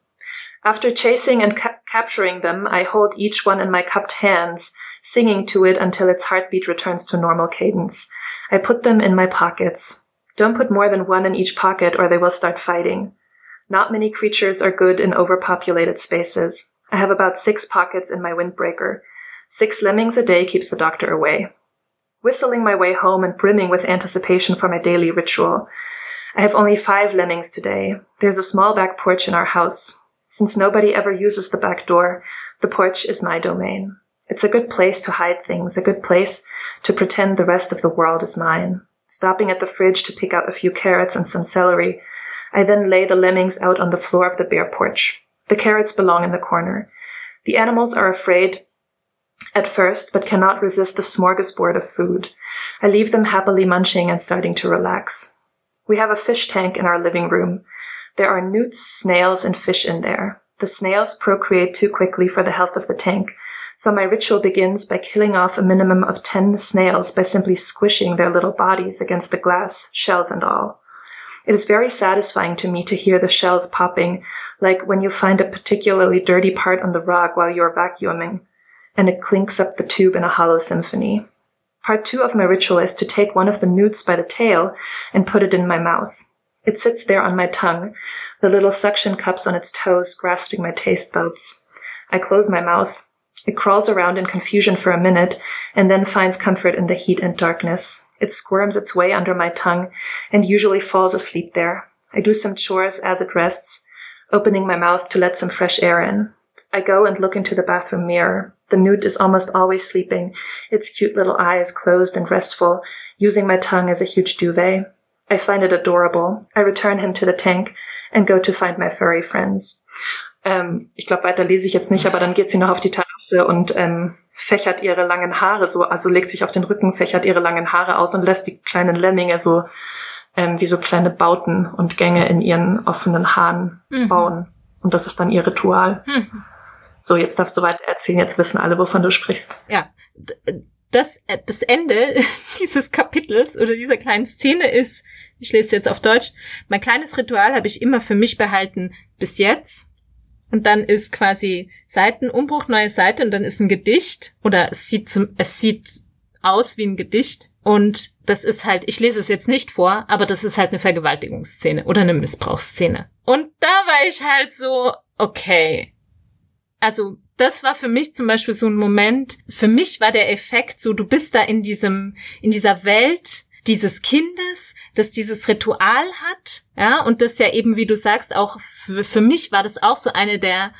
After chasing and ca capturing them, I hold each one in my cupped hands, singing to it until its heartbeat returns to normal cadence. I put them in my pockets. Don't put more than one in each pocket or they will start fighting. Not many creatures are good in overpopulated spaces. I have about six pockets in my windbreaker. Six lemmings a day keeps the doctor away. Whistling my way home and brimming with anticipation for my daily ritual. I have only five lemmings today. There's a small back porch in our house. Since nobody ever uses the back door, the porch is my domain. It's a good place to hide things, a good place to pretend the rest of the world is mine. Stopping at the fridge to pick out a few carrots and some celery, I then lay the lemmings out on the floor of the bare porch. The carrots belong in the corner. The animals are afraid at first, but cannot resist the smorgasbord of food. I leave them happily munching and starting to relax. We have a fish tank in our living room. There are newts, snails, and fish in there. The snails procreate too quickly for the health of the tank, so my ritual begins by killing off a minimum of 10 snails by simply squishing their little bodies against the glass, shells and all. It is very satisfying to me to hear the shells popping, like when you find a particularly dirty part on the rug while you're vacuuming, and it clinks up the tube in a hollow symphony. Part two of my ritual is to take one of the newts by the tail and put it in my mouth. It sits there on my tongue, the little suction cups on its toes grasping my taste buds. I close my mouth. It crawls around in confusion for a minute and then finds comfort in the heat and darkness. It squirms its way under my tongue and usually falls asleep there. I do some chores as it rests, opening my mouth to let some fresh air in. I go and look into the bathroom mirror. The newt is almost always sleeping, its cute little eyes closed and restful, using my tongue as a huge duvet. I find it adorable. I return him to the tank and go to find my furry friends. Ähm, ich glaube, weiter lese ich jetzt nicht, aber dann geht sie noch auf die Terrasse und ähm, fächert ihre langen Haare so, also legt sich auf den Rücken, fächert ihre langen Haare aus und lässt die kleinen Lemminge so ähm, wie so kleine Bauten und Gänge in ihren offenen Haaren mhm. bauen. Und das ist dann ihr Ritual. Mhm. So, jetzt darfst du weiter erzählen, jetzt wissen alle, wovon du sprichst. Ja. Das, äh, das Ende <laughs> dieses Kapitels oder dieser kleinen Szene ist, ich lese jetzt auf Deutsch, mein kleines Ritual habe ich immer für mich behalten bis jetzt und dann ist quasi Seitenumbruch, neue Seite und dann ist ein Gedicht oder es sieht zum, es sieht aus wie ein Gedicht und das ist halt, ich lese es jetzt nicht vor, aber das ist halt eine Vergewaltigungsszene oder eine Missbrauchsszene. Und da war ich halt so, okay. Also, das war für mich zum Beispiel so ein Moment. Für mich war der Effekt so, du bist da in diesem, in dieser Welt dieses Kindes, das dieses Ritual hat, ja, und das ja eben, wie du sagst, auch für, für mich war das auch so eine der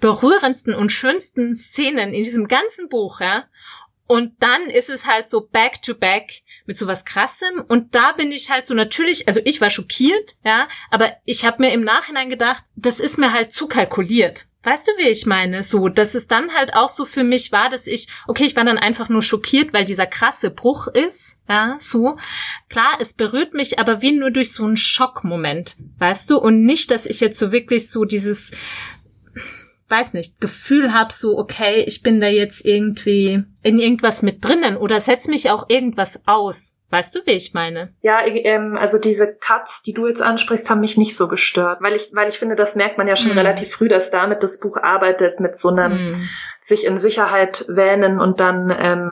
berührendsten und schönsten Szenen in diesem ganzen Buch, ja. Und dann ist es halt so back to back mit sowas krassem. Und da bin ich halt so natürlich, also ich war schockiert, ja, aber ich habe mir im Nachhinein gedacht, das ist mir halt zu kalkuliert. Weißt du, wie ich meine? So, dass es dann halt auch so für mich war, dass ich, okay, ich war dann einfach nur schockiert, weil dieser krasse Bruch ist, ja, so. Klar, es berührt mich, aber wie nur durch so einen Schockmoment, weißt du? Und nicht, dass ich jetzt so wirklich so dieses, weiß nicht, Gefühl habe, so, okay, ich bin da jetzt irgendwie in irgendwas mit drinnen oder setz mich auch irgendwas aus. Weißt du, wie ich meine? Ja, ähm, also diese Cuts, die du jetzt ansprichst, haben mich nicht so gestört, weil ich, weil ich finde, das merkt man ja schon mm. relativ früh, dass damit das Buch arbeitet mit so einem mm. sich in Sicherheit wähnen und dann ähm,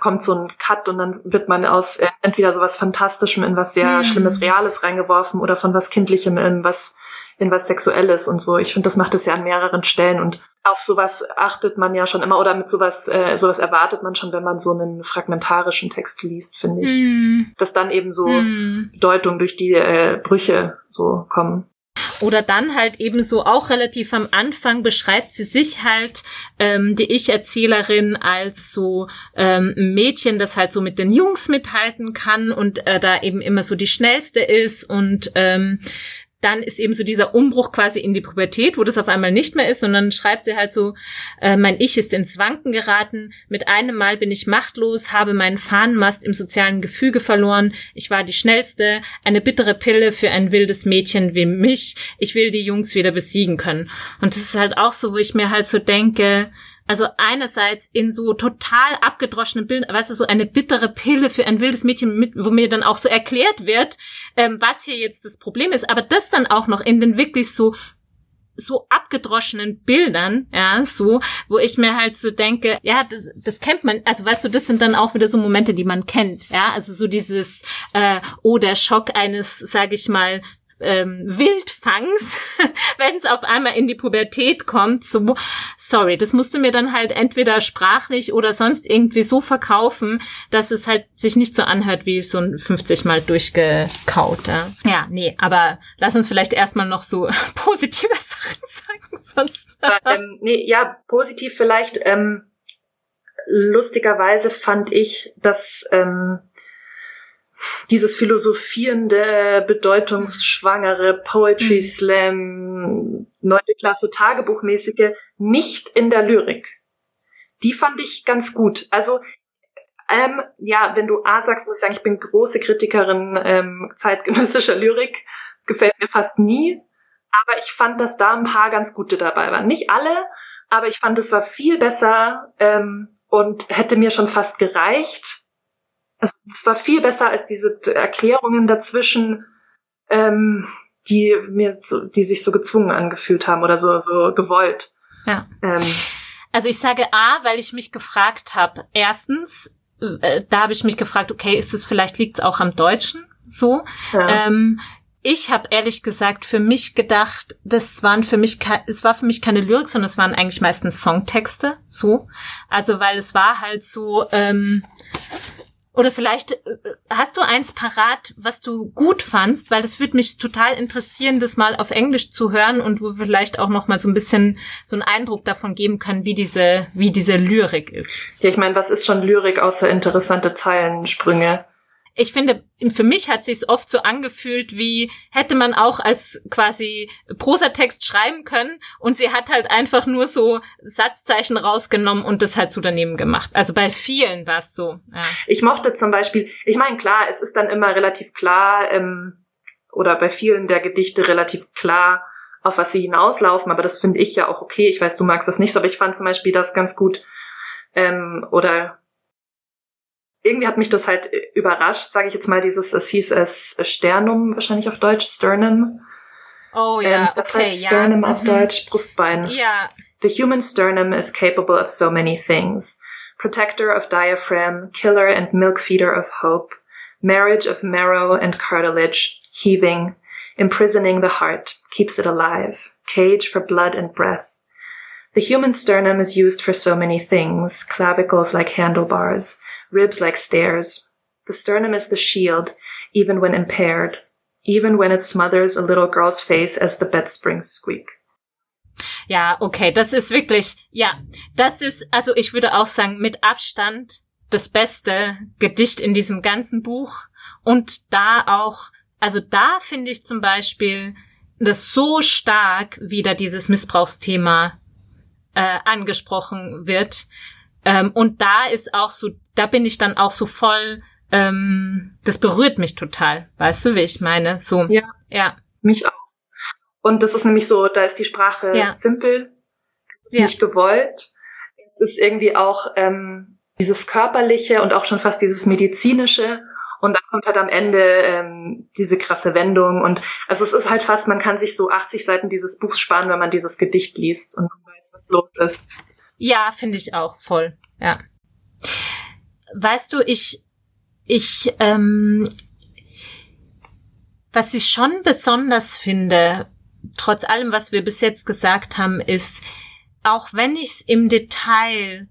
kommt so ein Cut und dann wird man aus äh, entweder so was Fantastischem in was sehr mm. Schlimmes, Reales reingeworfen oder von was Kindlichem in was in was Sexuelles und so. Ich finde, das macht es ja an mehreren Stellen und auf sowas achtet man ja schon immer oder mit sowas, äh, sowas erwartet man schon, wenn man so einen fragmentarischen Text liest, finde ich. Mm. Dass dann eben so mm. Bedeutung durch die äh, Brüche so kommen. Oder dann halt eben so auch relativ am Anfang beschreibt sie sich halt, ähm, die Ich-Erzählerin, als so ähm, ein Mädchen, das halt so mit den Jungs mithalten kann und äh, da eben immer so die schnellste ist und ähm, dann ist eben so dieser Umbruch quasi in die Pubertät, wo das auf einmal nicht mehr ist, sondern schreibt sie halt so, äh, mein Ich ist ins Wanken geraten, mit einem Mal bin ich machtlos, habe meinen Fahnenmast im sozialen Gefüge verloren, ich war die schnellste, eine bittere Pille für ein wildes Mädchen wie mich, ich will die Jungs wieder besiegen können. Und das ist halt auch so, wo ich mir halt so denke, also einerseits in so total abgedroschenen Bildern, weißt du, so eine bittere Pille für ein wildes Mädchen, mit, wo mir dann auch so erklärt wird, ähm, was hier jetzt das Problem ist. Aber das dann auch noch in den wirklich so so abgedroschenen Bildern, ja, so, wo ich mir halt so denke, ja, das, das kennt man, also weißt du, das sind dann auch wieder so Momente, die man kennt, ja, also so dieses, äh, oh, der Schock eines, sage ich mal, ähm, Wildfangs, <laughs> wenn es auf einmal in die Pubertät kommt, so, sorry, das musst du mir dann halt entweder sprachlich oder sonst irgendwie so verkaufen, dass es halt sich nicht so anhört wie so ein 50 Mal durchgekaut. Ja, ja nee, aber lass uns vielleicht erstmal noch so <laughs> positive <laughs> Sachen sagen, sonst. ähm, nee, ja, positiv vielleicht, ähm, lustigerweise fand ich, dass ähm, dieses philosophierende, bedeutungsschwangere Poetry mhm. Slam, neunte Klasse Tagebuchmäßige nicht in der Lyrik. Die fand ich ganz gut. Also ähm, ja, wenn du A sagst, muss ich sagen, ich bin große Kritikerin ähm, zeitgenössischer Lyrik. Gefällt mir fast nie. Aber ich fand, dass da ein paar ganz gute dabei waren. Nicht alle, aber ich fand, es war viel besser ähm, und hätte mir schon fast gereicht also es war viel besser als diese Erklärungen dazwischen, ähm, die mir so, die sich so gezwungen angefühlt haben oder so so gewollt. Ja. Ähm, also ich sage A, weil ich mich gefragt habe. Erstens, äh, da habe ich mich gefragt, okay, ist es vielleicht liegt es auch am Deutschen so? Ja. Ähm, ich habe ehrlich gesagt für mich gedacht, das waren für mich es war für mich keine Lyrik, sondern es waren eigentlich meistens Songtexte, so. Also weil es war halt so ähm, oder vielleicht äh, hast du eins parat, was du gut fandst, weil das würde mich total interessieren, das mal auf Englisch zu hören und wo wir vielleicht auch noch mal so ein bisschen so einen Eindruck davon geben können, wie diese, wie diese Lyrik ist. Ja, ich meine, was ist schon Lyrik außer interessante Zeilensprünge? Ich finde, für mich hat sich oft so angefühlt, wie hätte man auch als quasi Prosatext schreiben können und sie hat halt einfach nur so Satzzeichen rausgenommen und das halt so daneben gemacht. Also bei vielen war es so. Ja. Ich mochte zum Beispiel, ich meine, klar, es ist dann immer relativ klar, ähm, oder bei vielen der Gedichte relativ klar, auf was sie hinauslaufen, aber das finde ich ja auch okay. Ich weiß, du magst das nicht aber ich fand zum Beispiel das ganz gut, ähm, oder irgendwie hat mich das halt äh, überrascht, sage ich jetzt mal, dieses, es hieß es Sternum, wahrscheinlich auf Deutsch, Sternum. Oh ja, ähm, das okay, heißt Sternum ja. auf mhm. Deutsch, Brustbein. Ja. The human sternum is capable of so many things. Protector of diaphragm, killer and milk feeder of hope, marriage of marrow and cartilage, heaving, imprisoning the heart, keeps it alive, cage for blood and breath. The human sternum is used for so many things, clavicles like handlebars, ribs like stairs. The sternum is the shield, even when impaired, even when it smothers a little girl's face as the bed springs squeak. Ja, okay, das ist wirklich, ja, das ist, also ich würde auch sagen, mit Abstand das beste Gedicht in diesem ganzen Buch. Und da auch, also da finde ich zum Beispiel das so stark wieder dieses Missbrauchsthema äh, angesprochen wird. Ähm, und da ist auch so, da bin ich dann auch so voll, ähm, das berührt mich total. Weißt du, wie ich meine? So. Ja. Ja. Mich auch. Und das ist nämlich so, da ist die Sprache ja. simpel, ist ja. nicht gewollt. Es ist irgendwie auch ähm, dieses körperliche und auch schon fast dieses medizinische. Und dann kommt halt am Ende ähm, diese krasse Wendung. Und also es ist halt fast, man kann sich so 80 Seiten dieses Buchs sparen, wenn man dieses Gedicht liest und man weiß, was los ist. Ja, finde ich auch voll. Ja. Weißt du, ich, ich, ähm, was ich schon besonders finde, trotz allem, was wir bis jetzt gesagt haben, ist, auch wenn ich es im Detail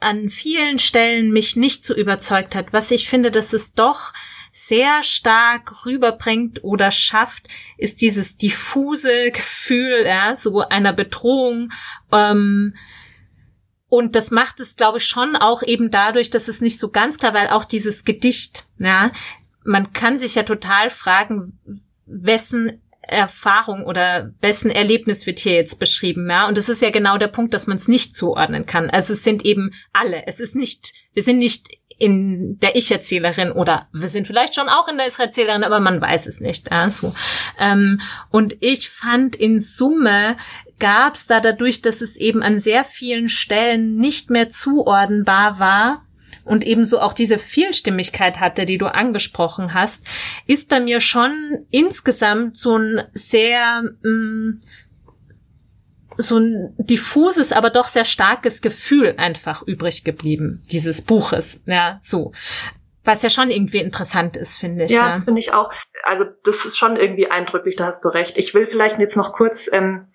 an vielen Stellen mich nicht so überzeugt hat, was ich finde, dass es doch sehr stark rüberbringt oder schafft, ist dieses diffuse Gefühl, ja, so einer Bedrohung. Ähm, und das macht es, glaube ich, schon auch eben dadurch, dass es nicht so ganz klar, weil auch dieses Gedicht, ja, man kann sich ja total fragen, wessen Erfahrung oder wessen Erlebnis wird hier jetzt beschrieben, ja? Und das ist ja genau der Punkt, dass man es nicht zuordnen kann. Also es sind eben alle. Es ist nicht, wir sind nicht in der Ich-Erzählerin oder wir sind vielleicht schon auch in der Ich-Erzählerin, aber man weiß es nicht. Ja, so. Ähm, und ich fand in Summe gab es da dadurch, dass es eben an sehr vielen Stellen nicht mehr zuordnenbar war, und ebenso auch diese Vielstimmigkeit hatte, die du angesprochen hast, ist bei mir schon insgesamt so ein sehr mh, mm, so ein diffuses, aber doch sehr starkes Gefühl einfach übrig geblieben, dieses Buches. Ja, so. Was ja schon irgendwie interessant ist, finde ich. Ja, ja. das finde ich auch. Also das ist schon irgendwie eindrücklich, da hast du recht. Ich will vielleicht jetzt noch kurz ähm,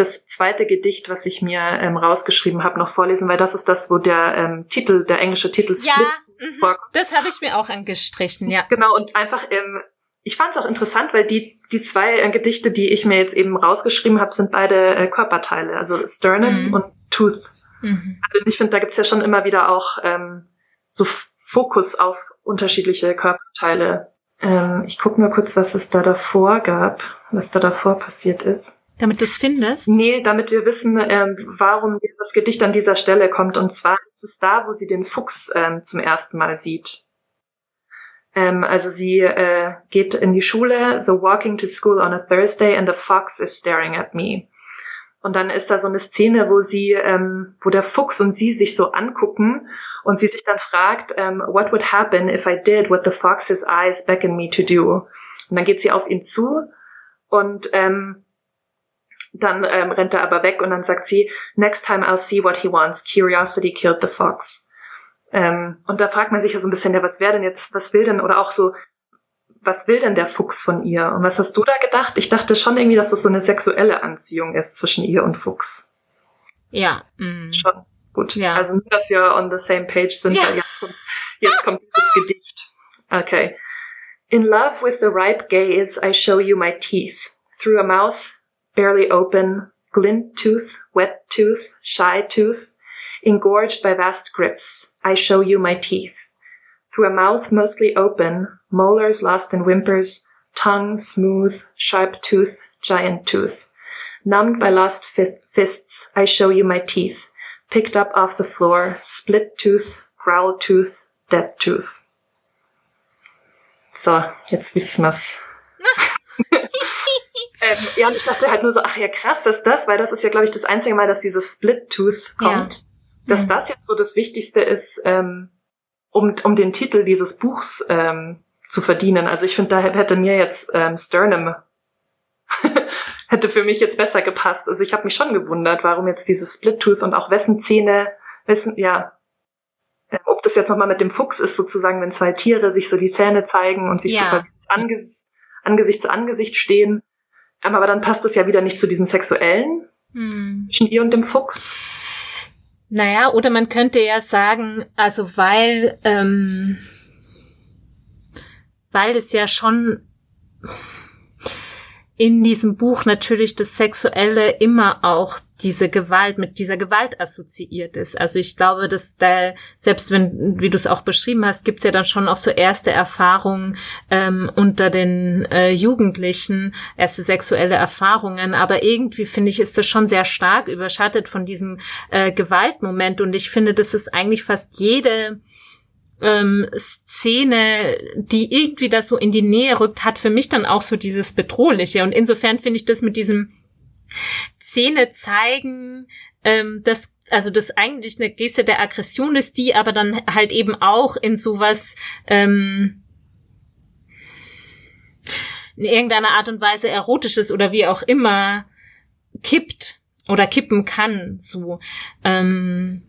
das zweite Gedicht, was ich mir ähm, rausgeschrieben habe, noch vorlesen, weil das ist das, wo der ähm, Titel, der englische Titel ja, Split mhm, vorkommt. Das habe ich mir auch angestrichen, ja. Genau, und einfach, ähm, ich fand es auch interessant, weil die, die zwei äh, Gedichte, die ich mir jetzt eben rausgeschrieben habe, sind beide äh, Körperteile, also Sternum mhm. und Tooth. Mhm. Also ich finde, da gibt's ja schon immer wieder auch ähm, so Fokus auf unterschiedliche Körperteile. Ähm, ich gucke nur kurz, was es da davor gab, was da davor passiert ist. Damit du es findest? Nee, damit wir wissen, ähm, warum dieses Gedicht an dieser Stelle kommt. Und zwar ist es da, wo sie den Fuchs ähm, zum ersten Mal sieht. Ähm, also sie äh, geht in die Schule, so walking to school on a Thursday and a fox is staring at me. Und dann ist da so eine Szene, wo sie, ähm, wo der Fuchs und sie sich so angucken und sie sich dann fragt, ähm, what would happen if I did what the fox's eyes beckon me to do? Und dann geht sie auf ihn zu und ähm, dann ähm, rennt er aber weg und dann sagt sie, next time I'll see what he wants. Curiosity killed the fox. Ähm, und da fragt man sich ja so ein bisschen, ja, was wäre denn jetzt, was will denn, oder auch so, was will denn der Fuchs von ihr? Und was hast du da gedacht? Ich dachte schon irgendwie, dass das so eine sexuelle Anziehung ist zwischen ihr und Fuchs. Ja. Mm. Schon. Gut. Ja. Also nur, dass wir on the same page sind, ja. jetzt kommt, jetzt kommt das Gedicht. Okay. In love with the ripe gaze, I show you my teeth. Through a mouth barely open, glint tooth, wet tooth, shy tooth, engorged by vast grips, I show you my teeth. Through a mouth mostly open, molars lost in whimpers, tongue smooth, sharp tooth, giant tooth. Numbed by lost fists, I show you my teeth, picked up off the floor, split tooth, growl tooth, dead tooth. So, jetzt wissen wir's. <laughs> Ähm, ja, und ich dachte halt nur so, ach ja, krass, dass das, weil das ist ja, glaube ich, das einzige Mal, dass dieses Split Tooth kommt, ja. dass mhm. das jetzt so das Wichtigste ist, ähm, um, um den Titel dieses Buchs ähm, zu verdienen. Also ich finde, da hätte mir jetzt ähm, Sternum <laughs> hätte für mich jetzt besser gepasst. Also ich habe mich schon gewundert, warum jetzt dieses Split Tooth und auch wessen Zähne, wessen, ja, äh, ob das jetzt nochmal mit dem Fuchs ist, sozusagen, wenn zwei Tiere sich so die Zähne zeigen und sich ja. so quasi Angesicht, Angesicht zu Angesicht stehen. Aber dann passt es ja wieder nicht zu diesem Sexuellen hm. zwischen ihr und dem Fuchs. Naja, oder man könnte ja sagen, also weil, ähm, weil es ja schon, in diesem Buch natürlich das Sexuelle immer auch diese Gewalt mit dieser Gewalt assoziiert ist. Also ich glaube, dass da, selbst wenn, wie du es auch beschrieben hast, gibt's ja dann schon auch so erste Erfahrungen ähm, unter den äh, Jugendlichen, erste sexuelle Erfahrungen. Aber irgendwie finde ich, ist das schon sehr stark überschattet von diesem äh, Gewaltmoment. Und ich finde, das ist eigentlich fast jede ähm, Szene, die irgendwie das so in die Nähe rückt, hat für mich dann auch so dieses Bedrohliche. Und insofern finde ich das mit diesem Szene zeigen, ähm, dass also das eigentlich eine Geste der Aggression ist, die aber dann halt eben auch in sowas ähm, in irgendeiner Art und Weise erotisches oder wie auch immer kippt oder kippen kann. So ähm,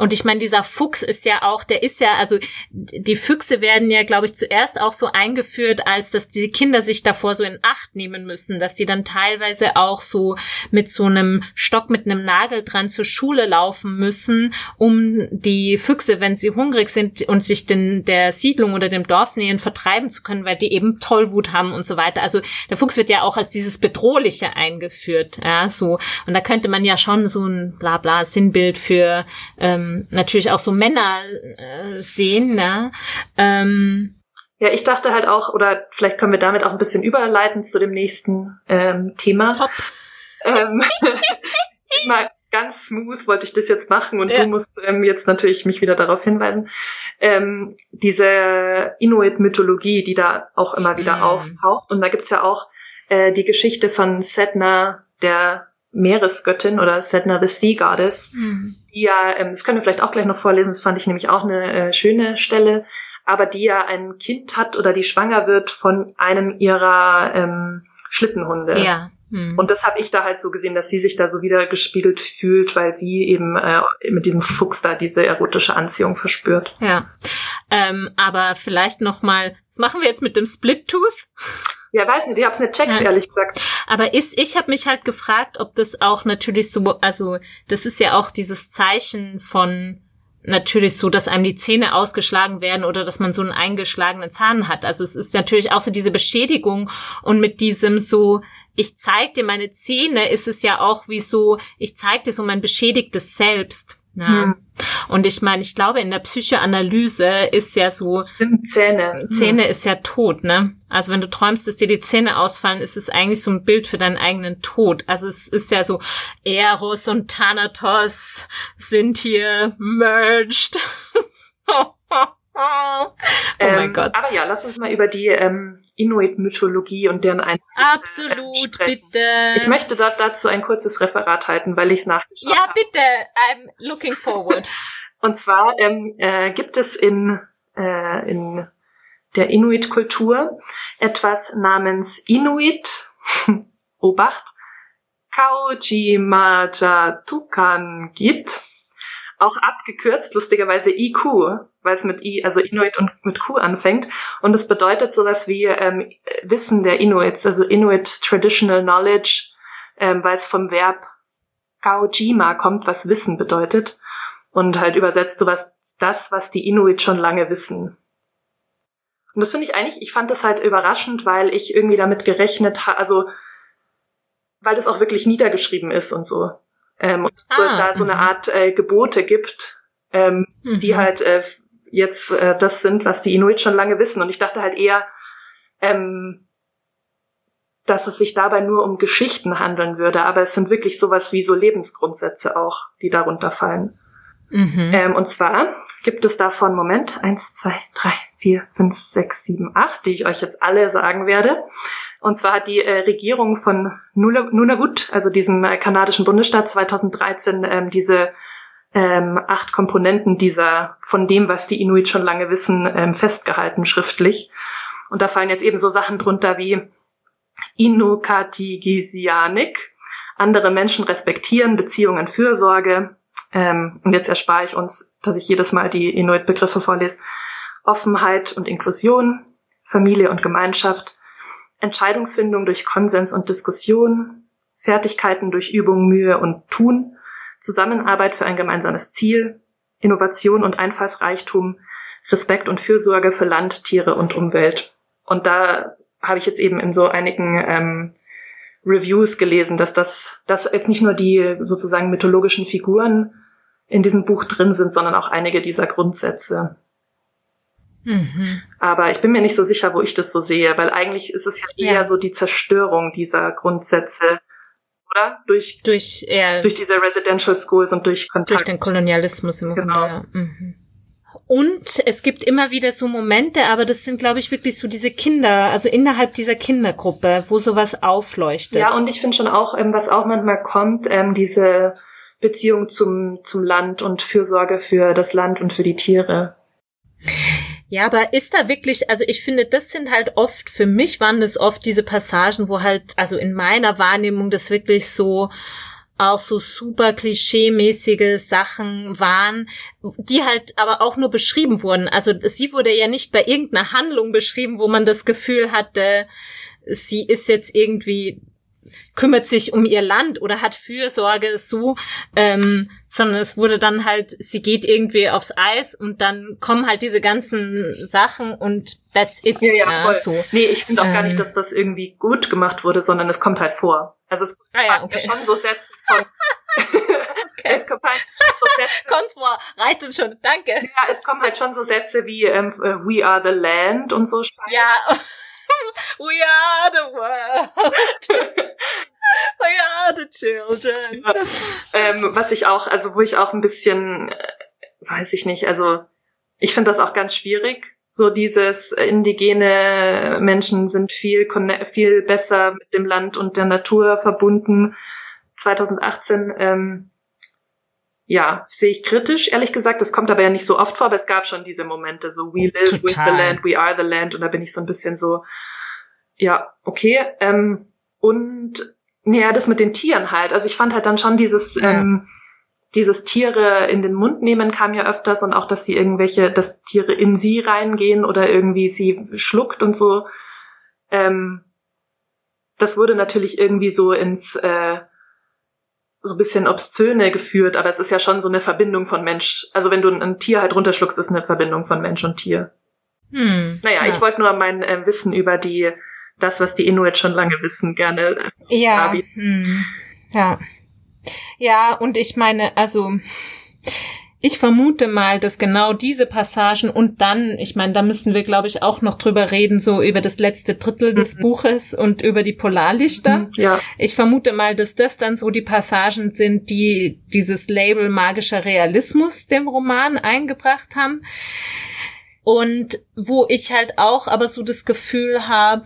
und ich meine, dieser Fuchs ist ja auch, der ist ja, also die Füchse werden ja, glaube ich, zuerst auch so eingeführt, als dass die Kinder sich davor so in Acht nehmen müssen, dass die dann teilweise auch so mit so einem Stock mit einem Nagel dran zur Schule laufen müssen, um die Füchse, wenn sie hungrig sind und sich den, der Siedlung oder dem Dorf nähern, vertreiben zu können, weil die eben Tollwut haben und so weiter. Also der Fuchs wird ja auch als dieses Bedrohliche eingeführt, ja, so. Und da könnte man ja schon so ein bla bla Sinnbild für ähm, natürlich auch so Männer äh, sehen. Ne? Ähm, ja, ich dachte halt auch, oder vielleicht können wir damit auch ein bisschen überleiten zu dem nächsten ähm, Thema. Top. Ähm, <laughs> mal ganz smooth wollte ich das jetzt machen und ja. du musst ähm, jetzt natürlich mich wieder darauf hinweisen. Ähm, diese Inuit-Mythologie, die da auch immer wieder mm. auftaucht. Und da gibt's ja auch äh, die Geschichte von Sedna, der Meeresgöttin oder Sedna the Sea Goddess, mhm. Die ja, ähm, das können wir vielleicht auch gleich noch vorlesen, das fand ich nämlich auch eine äh, schöne Stelle, aber die ja ein Kind hat oder die schwanger wird von einem ihrer ähm, Schlittenhunde. Ja. Mhm. Und das habe ich da halt so gesehen, dass sie sich da so wieder gespiegelt fühlt, weil sie eben äh, mit diesem Fuchs da diese erotische Anziehung verspürt. Ja, ähm, aber vielleicht noch mal, was machen wir jetzt mit dem Split Tooth? Ja, weiß nicht, ich hab's nicht checkt, ja. ehrlich gesagt. Aber ist, ich habe mich halt gefragt, ob das auch natürlich so, also das ist ja auch dieses Zeichen von natürlich so, dass einem die Zähne ausgeschlagen werden oder dass man so einen eingeschlagenen Zahn hat. Also es ist natürlich auch so diese Beschädigung und mit diesem so, ich zeig dir meine Zähne, ist es ja auch wie so, ich zeig dir so mein beschädigtes Selbst. Ja. Hm. Und ich meine, ich glaube, in der Psychoanalyse ist ja so. Stimmt, Zähne. Zähne hm. ist ja tot, ne? Also wenn du träumst, dass dir die Zähne ausfallen, ist es eigentlich so ein Bild für deinen eigenen Tod. Also es ist ja so, Eros und Thanatos sind hier merged. <laughs> oh ähm, mein Gott. Aber ja, lass uns mal über die ähm, Inuit-Mythologie und deren Einflüsse Absolut, bitte. Ich möchte da, dazu ein kurzes Referat halten, weil ich es nachgeschaut habe. Ja, bitte. I'm looking forward. <laughs> und zwar ähm, äh, gibt es in, äh, in der Inuit-Kultur etwas namens Inuit, <laughs> Obacht, Kaujimaja Tukangit auch abgekürzt, lustigerweise IQ, weil es mit I, also Inuit und mit Q anfängt. Und es bedeutet sowas wie ähm, Wissen der Inuits, also Inuit Traditional Knowledge, ähm, weil es vom Verb Kaujima kommt, was Wissen bedeutet. Und halt übersetzt sowas, das, was die Inuit schon lange wissen. Und das finde ich eigentlich, ich fand das halt überraschend, weil ich irgendwie damit gerechnet habe, also weil das auch wirklich niedergeschrieben ist und so ähm, und so, ah, da so eine mhm. Art äh, Gebote gibt, ähm, mhm. die halt äh, jetzt äh, das sind, was die Inuit schon lange wissen. Und ich dachte halt eher, ähm, dass es sich dabei nur um Geschichten handeln würde, aber es sind wirklich sowas wie so Lebensgrundsätze auch, die darunter fallen. Mhm. Ähm, und zwar gibt es davon, Moment, eins, zwei, drei, vier, fünf, sechs, sieben, acht, die ich euch jetzt alle sagen werde. Und zwar hat die äh, Regierung von Nunavut, also diesem äh, kanadischen Bundesstaat, 2013 ähm, diese ähm, acht Komponenten dieser von dem, was die Inuit schon lange wissen, ähm, festgehalten schriftlich. Und da fallen jetzt eben so Sachen drunter wie Inukatigisianik, andere Menschen respektieren, Beziehungen, Fürsorge, ähm, und jetzt erspare ich uns, dass ich jedes Mal die Inuit-Begriffe vorlese. Offenheit und Inklusion, Familie und Gemeinschaft, Entscheidungsfindung durch Konsens und Diskussion, Fertigkeiten durch Übung, Mühe und Tun, Zusammenarbeit für ein gemeinsames Ziel, Innovation und Einfallsreichtum, Respekt und Fürsorge für Land, Tiere und Umwelt. Und da habe ich jetzt eben in so einigen ähm, Reviews gelesen, dass das, dass jetzt nicht nur die sozusagen mythologischen Figuren in diesem Buch drin sind, sondern auch einige dieser Grundsätze. Mhm. Aber ich bin mir nicht so sicher, wo ich das so sehe, weil eigentlich ist es ja eher ja. so die Zerstörung dieser Grundsätze, oder? Durch, durch, eher durch diese Residential Schools und durch Kontakt. Durch den Kolonialismus im genau. Grunde, ja. Mhm. Und es gibt immer wieder so Momente, aber das sind, glaube ich, wirklich so diese Kinder, also innerhalb dieser Kindergruppe, wo sowas aufleuchtet. Ja, und ich finde schon auch, ähm, was auch manchmal kommt, ähm, diese Beziehung zum, zum Land und Fürsorge für das Land und für die Tiere. Ja, aber ist da wirklich, also ich finde, das sind halt oft, für mich waren das oft diese Passagen, wo halt, also in meiner Wahrnehmung das wirklich so, auch so super klischee-mäßige Sachen waren, die halt aber auch nur beschrieben wurden. Also sie wurde ja nicht bei irgendeiner Handlung beschrieben, wo man das Gefühl hatte, sie ist jetzt irgendwie kümmert sich um ihr Land oder hat Fürsorge so, ähm, sondern es wurde dann halt, sie geht irgendwie aufs Eis und dann kommen halt diese ganzen Sachen und that's it. Ja, ja, voll. So. Nee, ich finde auch ähm, gar nicht, ähm. dass das irgendwie gut gemacht wurde, sondern es kommt halt vor. Also es ah, ja, okay. schon so Sätze <laughs> von Okay. Es kommt halt so Sätze. <laughs> Kommt vor, reicht uns schon, danke. Ja, es kommen halt schon so Sätze wie ähm, äh, We are the land und so Scheiße. Ja, <laughs> We are the world. <laughs> We are the children. Ja. Ähm, was ich auch, also wo ich auch ein bisschen, äh, weiß ich nicht, also ich finde das auch ganz schwierig. So dieses indigene Menschen sind viel, viel besser mit dem Land und der Natur verbunden. 2018 ähm, ja, sehe ich kritisch, ehrlich gesagt. Das kommt aber ja nicht so oft vor, aber es gab schon diese Momente, so we live Total. with the land, we are the land. Und da bin ich so ein bisschen so, ja, okay. Ähm, und ja, das mit den Tieren halt. Also ich fand halt dann schon dieses, ja. ähm, dieses Tiere in den Mund nehmen kam ja öfters und auch, dass sie irgendwelche, dass Tiere in sie reingehen oder irgendwie sie schluckt und so. Ähm, das wurde natürlich irgendwie so ins äh, so ein bisschen obszöne geführt, aber es ist ja schon so eine Verbindung von Mensch. Also wenn du ein, Tier halt runterschluckst, ist eine Verbindung von Mensch und Tier. Hm, naja, ja. ich wollte nur mein äh, Wissen über die, das, was die Inuit schon lange wissen, gerne äh, ja, hm, ja. Ja, und ich meine, also ich vermute mal, dass genau diese Passagen und dann, ich meine, da müssen wir, glaube ich, auch noch drüber reden, so über das letzte Drittel des mhm. Buches und über die Polarlichter. Mhm, ja. Ich vermute mal, dass das dann so die Passagen sind, die dieses Label magischer Realismus dem Roman eingebracht haben. Und wo ich halt auch aber so das Gefühl habe,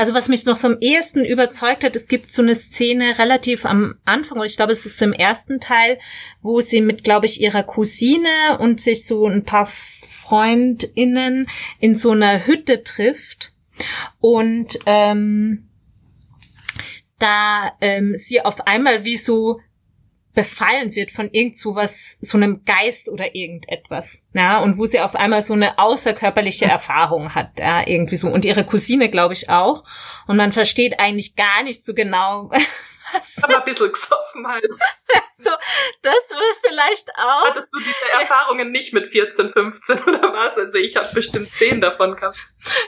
also was mich noch so am ehesten überzeugt hat, es gibt so eine Szene relativ am Anfang, und ich glaube, es ist so im ersten Teil, wo sie mit, glaube ich, ihrer Cousine und sich so ein paar FreundInnen in so einer Hütte trifft. Und ähm, da ähm, sie auf einmal wie so befallen wird von irgend so was, so einem Geist oder irgendetwas, ja, und wo sie auf einmal so eine außerkörperliche Erfahrung hat, ja, irgendwie so, und ihre Cousine, glaube ich, auch, und man versteht eigentlich gar nicht so genau, <laughs> was. Aber ein bisschen gesoffen halt. <laughs> so, das wird vielleicht auch. Hattest du diese Erfahrungen nicht mit 14, 15 oder was? Also ich habe bestimmt 10 davon gehabt.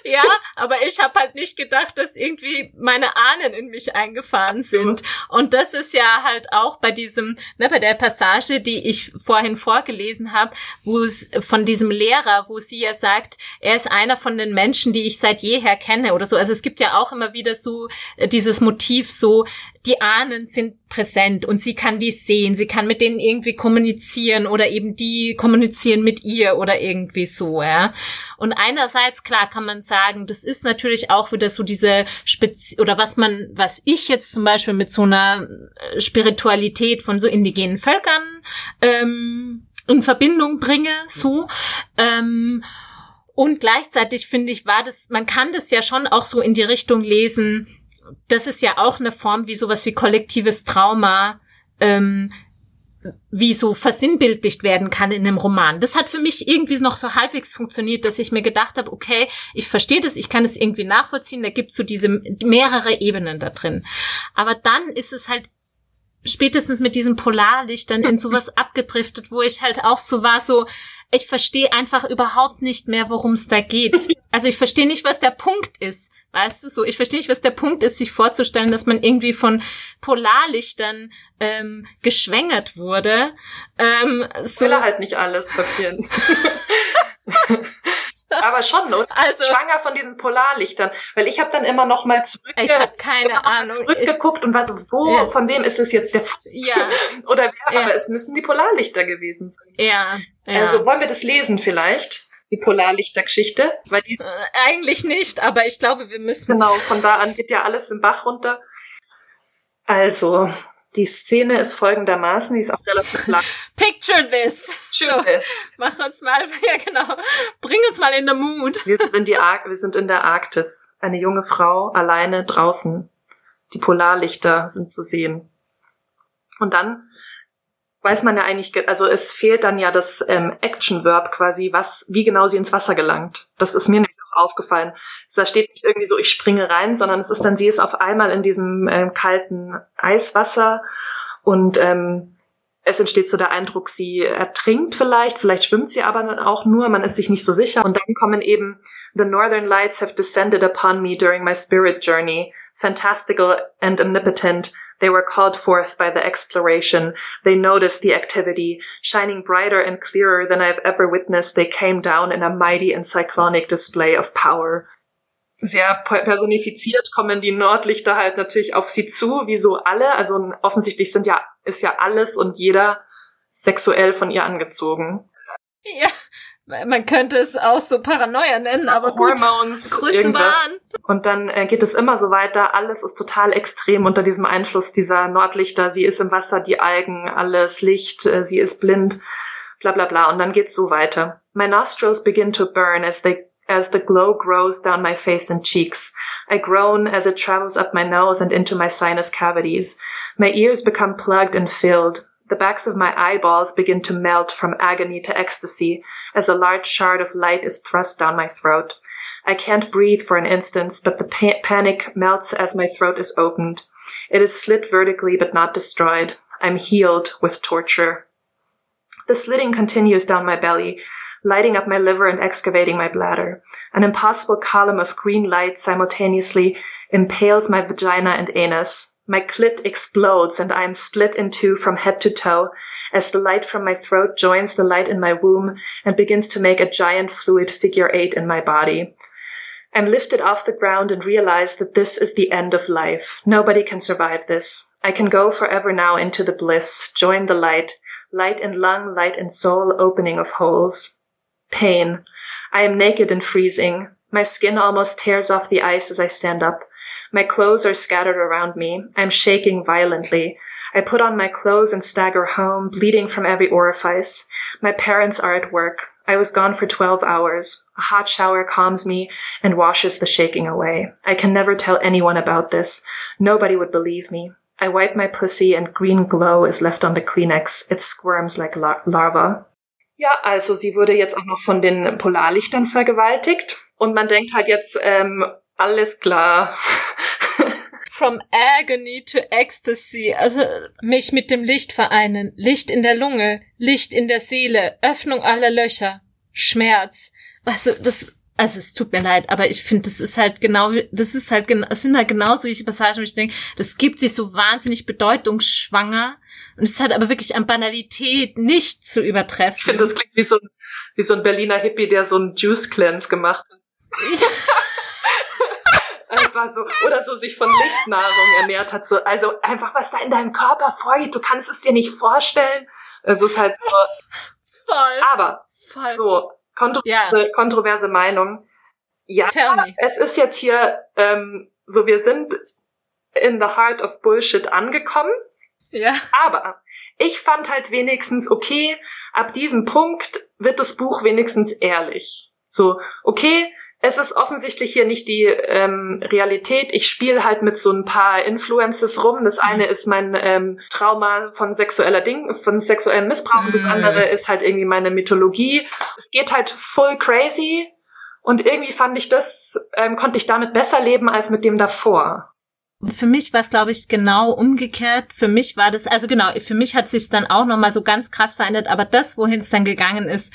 Ja, aber ich habe halt nicht gedacht, dass irgendwie meine Ahnen in mich eingefahren sind. Und das ist ja halt auch bei diesem, ne, bei der Passage, die ich vorhin vorgelesen habe, wo es von diesem Lehrer, wo sie ja sagt, er ist einer von den Menschen, die ich seit jeher kenne oder so. Also es gibt ja auch immer wieder so äh, dieses Motiv so, die Ahnen sind präsent und sie kann die sehen, sie kann mit denen irgendwie kommunizieren oder eben die kommunizieren mit ihr oder irgendwie so, ja. Und einerseits, klar, kann man sagen, das ist natürlich auch wieder so diese Spezi oder was man, was ich jetzt zum Beispiel mit so einer äh, Spiritualität von so indigenen Völkern ähm, in Verbindung bringe, so. Ähm, und gleichzeitig finde ich, war das, man kann das ja schon auch so in die Richtung lesen, das ist ja auch eine Form wie sowas wie kollektives Trauma, ähm, wie so versinnbildlicht werden kann in einem Roman. Das hat für mich irgendwie noch so halbwegs funktioniert, dass ich mir gedacht habe, okay, ich verstehe das, ich kann es irgendwie nachvollziehen, da gibt's so diese mehrere Ebenen da drin. Aber dann ist es halt spätestens mit diesem Polarlicht dann in sowas <laughs> abgedriftet, wo ich halt auch so war, so, ich verstehe einfach überhaupt nicht mehr, worum es da geht. <laughs> Also ich verstehe nicht, was der Punkt ist. Weißt du, so, ich verstehe nicht, was der Punkt ist, sich vorzustellen, dass man irgendwie von Polarlichtern ähm, geschwängert wurde. Ähm, so. Will halt nicht alles verpieren. <laughs> Aber schon, oder? Also, schwanger von diesen Polarlichtern. Weil ich habe dann immer noch mal zurückge ich hab keine Ahnung. zurückgeguckt und war so, wo, ja. von wem ist es jetzt der Fuß? Ja. <laughs> oder wer? Ja. Aber es müssen die Polarlichter gewesen sein. Ja. ja. Also wollen wir das lesen vielleicht? Die Polarlichtergeschichte. Weil die äh, eigentlich nicht, aber ich glaube, wir müssen. Genau, von da an geht ja alles im Bach runter. Also, die Szene ist folgendermaßen, die ist auch relativ lang. <laughs> Picture this. Picture so, this. Mach uns mal, <laughs> ja genau, bring uns mal in the mood. Wir sind in, die Ar wir sind in der Arktis. Eine junge Frau alleine draußen. Die Polarlichter sind zu sehen. Und dann weiß man ja eigentlich, also es fehlt dann ja das ähm, Action-Verb quasi, was, wie genau sie ins Wasser gelangt. Das ist mir nämlich auch aufgefallen. Da steht nicht irgendwie so, ich springe rein, sondern es ist dann, sie ist auf einmal in diesem ähm, kalten Eiswasser und ähm, es entsteht so der Eindruck, sie ertrinkt vielleicht, vielleicht schwimmt sie aber dann auch nur, man ist sich nicht so sicher. Und dann kommen eben, The Northern Lights have descended upon me during my spirit journey, fantastical and omnipotent, They were called forth by the exploration. They noticed the activity. Shining brighter and clearer than I've ever witnessed, they came down in a mighty and cyclonic display of power. Sehr personifiziert kommen die Nordlichter halt natürlich auf sie zu, wie so alle. Also offensichtlich sind ja, ist ja alles und jeder sexuell von ihr angezogen. Ja, man könnte es auch so Paranoia nennen, aber Hormones, gut, irgendwas. Und dann äh, geht es immer so weiter. Alles ist total extrem unter diesem Einfluss dieser Nordlichter. Sie ist im Wasser, die Algen, alles Licht, äh, sie ist blind, bla bla bla. Und dann geht's so weiter. My nostrils begin to burn as they as the glow grows down my face and cheeks. I groan as it travels up my nose and into my sinus cavities. My ears become plugged and filled. The backs of my eyeballs begin to melt from agony to ecstasy as a large shard of light is thrust down my throat. I can't breathe for an instant, but the pa- panic melts as my throat is opened. It is slit vertically but not destroyed. I'm healed with torture. The slitting continues down my belly, lighting up my liver and excavating my bladder. An impossible column of green light simultaneously impales my vagina and anus. My clit explodes and I am split in two from head to toe as the light from my throat joins the light in my womb and begins to make a giant fluid figure eight in my body. I'm lifted off the ground and realize that this is the end of life. Nobody can survive this. I can go forever now into the bliss, join the light, light in lung, light in soul, opening of holes. Pain. I am naked and freezing. My skin almost tears off the ice as I stand up. My clothes are scattered around me. I'm shaking violently. I put on my clothes and stagger home, bleeding from every orifice. My parents are at work. I was gone for 12 hours. A hot shower calms me and washes the shaking away. I can never tell anyone about this. Nobody would believe me. I wipe my pussy and green glow is left on the Kleenex. It squirms like la larva. Ja, also sie wurde jetzt auch noch von den Polarlichtern vergewaltigt. Und man denkt halt jetzt, ähm, alles klar. <laughs> From agony to ecstasy, also mich mit dem Licht vereinen, Licht in der Lunge, Licht in der Seele, Öffnung aller Löcher, Schmerz. Weißt du, das, also es tut mir leid, aber ich finde, das ist halt genau, das ist halt, es sind halt genau solche Passagen, wo ich denke, das gibt sich so wahnsinnig bedeutungsschwanger und es ist halt aber wirklich an Banalität nicht zu übertreffen. Ich finde, das klingt wie so ein, wie so ein Berliner Hippie, der so einen Juice Cleanse gemacht hat. Ja. <laughs> Es war so, oder so sich von Lichtnahrung ernährt hat. So, also einfach, was da in deinem Körper vorgeht, du kannst es dir nicht vorstellen. Es ist halt so. Voll. Aber, Voll. so, kontroverse, ja. kontroverse Meinung. Ja, es ist jetzt hier, ähm, so wir sind in the heart of Bullshit angekommen. Ja. Aber ich fand halt wenigstens, okay, ab diesem Punkt wird das Buch wenigstens ehrlich. So, okay, es ist offensichtlich hier nicht die ähm, Realität. Ich spiele halt mit so ein paar Influences rum. Das eine ist mein ähm, Trauma von sexueller Ding, von sexuellem Missbrauch und das mhm. andere ist halt irgendwie meine Mythologie. Es geht halt full crazy und irgendwie fand ich das, ähm, konnte ich damit besser leben als mit dem davor. Für mich war es, glaube ich, genau umgekehrt. Für mich war das, also genau, für mich hat sich dann auch nochmal so ganz krass verändert, aber das, wohin es dann gegangen ist,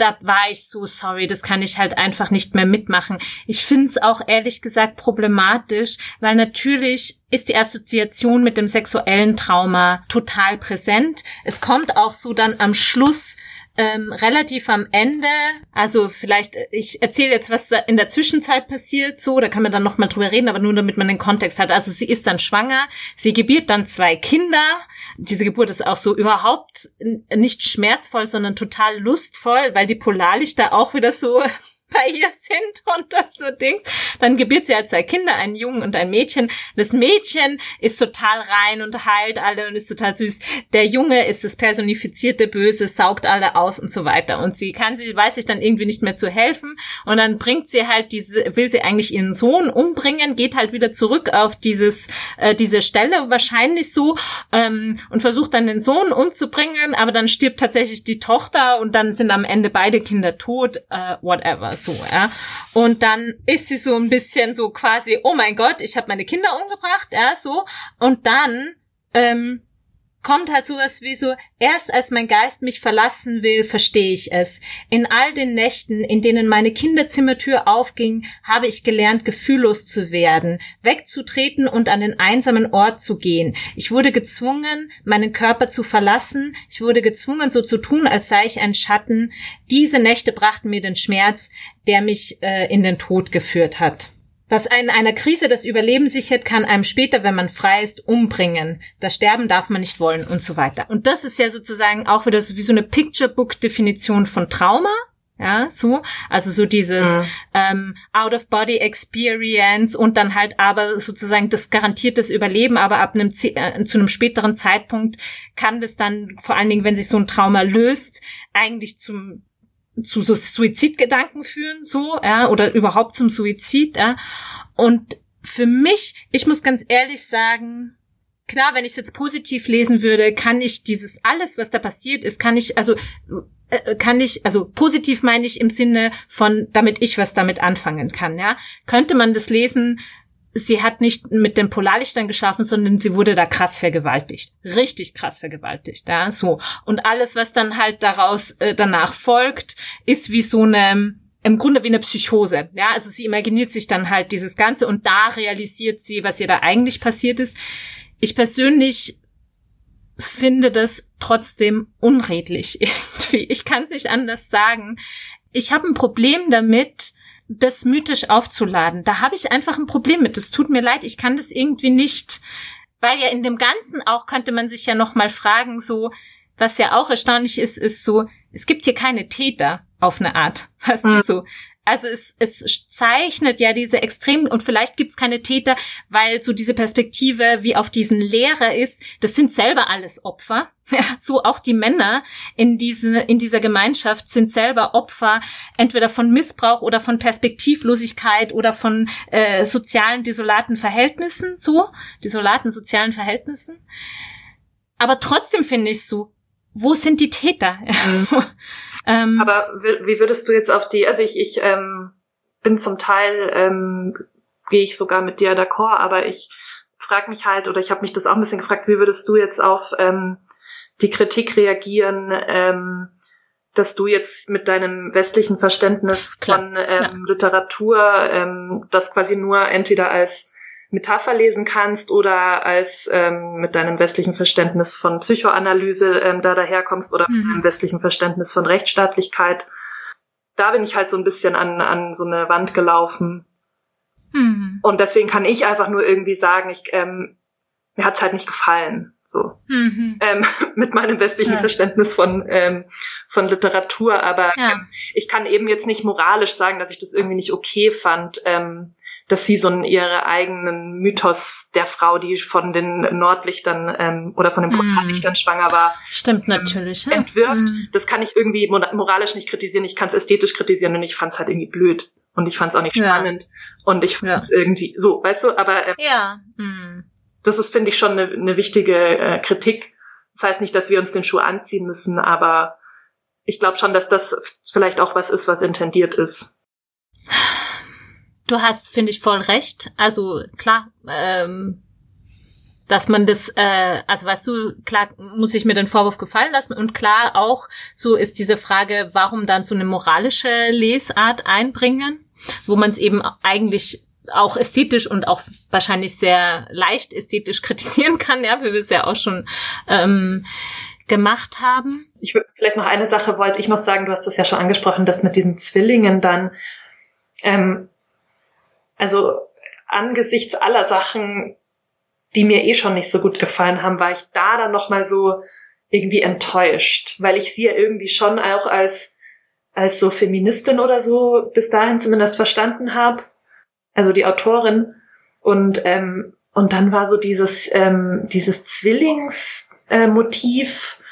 da war ich so sorry, das kann ich halt einfach nicht mehr mitmachen. Ich finde es auch ehrlich gesagt problematisch, weil natürlich ist die Assoziation mit dem sexuellen Trauma total präsent. Es kommt auch so dann am Schluss ähm, relativ am Ende, also vielleicht, ich erzähle jetzt, was in der Zwischenzeit passiert, so, da kann man dann nochmal drüber reden, aber nur damit man den Kontext hat. Also sie ist dann schwanger, sie gebiert dann zwei Kinder. Diese Geburt ist auch so überhaupt nicht schmerzvoll, sondern total lustvoll, weil die Polarlichter auch wieder so bei ihr sind und das so Dings. Dann gebiert sie halt zwei Kinder, einen Jungen und ein Mädchen. Das Mädchen ist total rein und heilt alle und ist total süß. Der Junge ist das personifizierte Böse, saugt alle aus und so weiter. Und sie kann, sie weiß sich dann irgendwie nicht mehr zu helfen. Und dann bringt sie halt diese, will sie eigentlich ihren Sohn umbringen, geht halt wieder zurück auf dieses, äh, diese Stelle wahrscheinlich so ähm, und versucht dann den Sohn umzubringen, aber dann stirbt tatsächlich die Tochter und dann sind am Ende beide Kinder tot, äh, whatever so, ja. Und dann ist sie so ein bisschen so quasi, oh mein Gott, ich habe meine Kinder umgebracht, ja, so. Und dann ähm, kommt halt sowas wie so, erst als mein Geist mich verlassen will, verstehe ich es. In all den Nächten, in denen meine Kinderzimmertür aufging, habe ich gelernt, gefühllos zu werden, wegzutreten und an den einsamen Ort zu gehen. Ich wurde gezwungen, meinen Körper zu verlassen. Ich wurde gezwungen, so zu tun, als sei ich ein Schatten. Diese Nächte brachten mir den Schmerz, der mich äh, in den Tod geführt hat. Was in einer Krise das Überleben sichert, kann einem später, wenn man frei ist, umbringen. Das Sterben darf man nicht wollen und so weiter. Und das ist ja sozusagen auch wieder so wie so eine Picture-Book-Definition von Trauma. Ja, so, also so dieses mhm. ähm, Out-of-Body-Experience und dann halt aber sozusagen das garantiertes Überleben, aber ab einem äh, zu einem späteren Zeitpunkt kann das dann vor allen Dingen, wenn sich so ein Trauma löst, eigentlich zum zu so Suizidgedanken führen, so, ja, oder überhaupt zum Suizid, ja. Und für mich, ich muss ganz ehrlich sagen, klar, wenn ich es jetzt positiv lesen würde, kann ich dieses alles, was da passiert ist, kann ich, also äh, kann ich, also positiv meine ich im Sinne von, damit ich was damit anfangen kann, ja. Könnte man das lesen, sie hat nicht mit den Polarlichtern geschaffen, sondern sie wurde da krass vergewaltigt. Richtig krass vergewaltigt, ja, so. Und alles, was dann halt daraus äh, danach folgt, ist wie so eine, im Grunde wie eine Psychose, ja. Also sie imaginiert sich dann halt dieses Ganze und da realisiert sie, was ihr da eigentlich passiert ist. Ich persönlich finde das trotzdem unredlich <laughs> irgendwie. Ich kann es nicht anders sagen. Ich habe ein Problem damit, das mythisch aufzuladen. Da habe ich einfach ein Problem mit. Es tut mir leid, ich kann das irgendwie nicht, weil ja in dem Ganzen auch könnte man sich ja noch mal fragen, so was ja auch erstaunlich ist, ist so, es gibt hier keine Täter auf eine Art, <laughs> was mhm. so. Also es, es zeichnet ja diese extrem und vielleicht gibt's keine Täter, weil so diese Perspektive wie auf diesen Lehrer ist, das sind selber alles Opfer. Ja, so auch die Männer in, diese, in dieser Gemeinschaft sind selber Opfer entweder von Missbrauch oder von Perspektivlosigkeit oder von äh, sozialen desolaten Verhältnissen, so, desolaten sozialen Verhältnissen. Aber trotzdem finde ich so, wo sind die Täter? <laughs> Mhm. Ähm, Aber wie würdest du jetzt auf die, also ich, ich ähm, bin zum Teil, ähm, gehe ich sogar mit dir d'accord, aber ich frage mich halt, oder ich habe mich das auch ein bisschen gefragt, wie würdest du jetzt auf ähm, die Kritik reagieren, ähm, dass du jetzt mit deinem westlichen Verständnis Klar, von ähm, ja. Literatur ähm, das quasi nur entweder als Metapher lesen kannst oder als ähm, mit deinem westlichen Verständnis von Psychoanalyse ähm, da daherkommst oder mhm. mit deinem westlichen Verständnis von Rechtsstaatlichkeit. Da bin ich halt so ein bisschen an, an so eine Wand gelaufen. Mhm. Und deswegen kann ich einfach nur irgendwie sagen, ich, ähm, mir hat's halt nicht gefallen, so mhm. ähm, <laughs> mit meinem westlichen ja. Verständnis von ähm, von Literatur. Aber ja. ähm, ich kann eben jetzt nicht moralisch sagen, dass ich das irgendwie nicht okay fand, ähm, dass sie so einen ihre eigenen Mythos der Frau, die von den Nordlichtern ähm, oder von den mhm. Polarlichtern mm. schwanger war, stimmt ähm, natürlich, ja. entwirft. Mm. Das kann ich irgendwie moralisch nicht kritisieren. Ich kann es ästhetisch kritisieren und ich fand es halt irgendwie blöd und ich fand es auch nicht spannend ja. und ich fand es ja. irgendwie so, weißt du. Aber ähm, ja. Mm. das ist finde ich schon eine, eine wichtige äh, Kritik. Das heißt nicht, dass wir uns den Schuh anziehen müssen, aber ich glaube schon, dass das vielleicht auch was ist, was intendiert ist. Du hast, finde ich, voll recht. Also klar, ähm, dass man das, äh, also weißt du, klar muss ich mir den Vorwurf gefallen lassen und klar auch so ist diese Frage, warum dann so eine moralische Lesart einbringen, wo man es eben eigentlich auch ästhetisch und auch wahrscheinlich sehr leicht ästhetisch <laughs> kritisieren kann, ja, wie wir es ja auch schon ähm, gemacht haben. Ich würde vielleicht noch eine Sache wollte ich noch sagen, du hast das ja schon angesprochen, dass mit diesen Zwillingen dann, ähm, also angesichts aller Sachen, die mir eh schon nicht so gut gefallen haben, war ich da dann nochmal so irgendwie enttäuscht, weil ich sie ja irgendwie schon auch als, als so Feministin oder so bis dahin zumindest verstanden habe also die Autorin. Und, ähm, und dann war so dieses, ähm, dieses Zwillingsmotiv äh,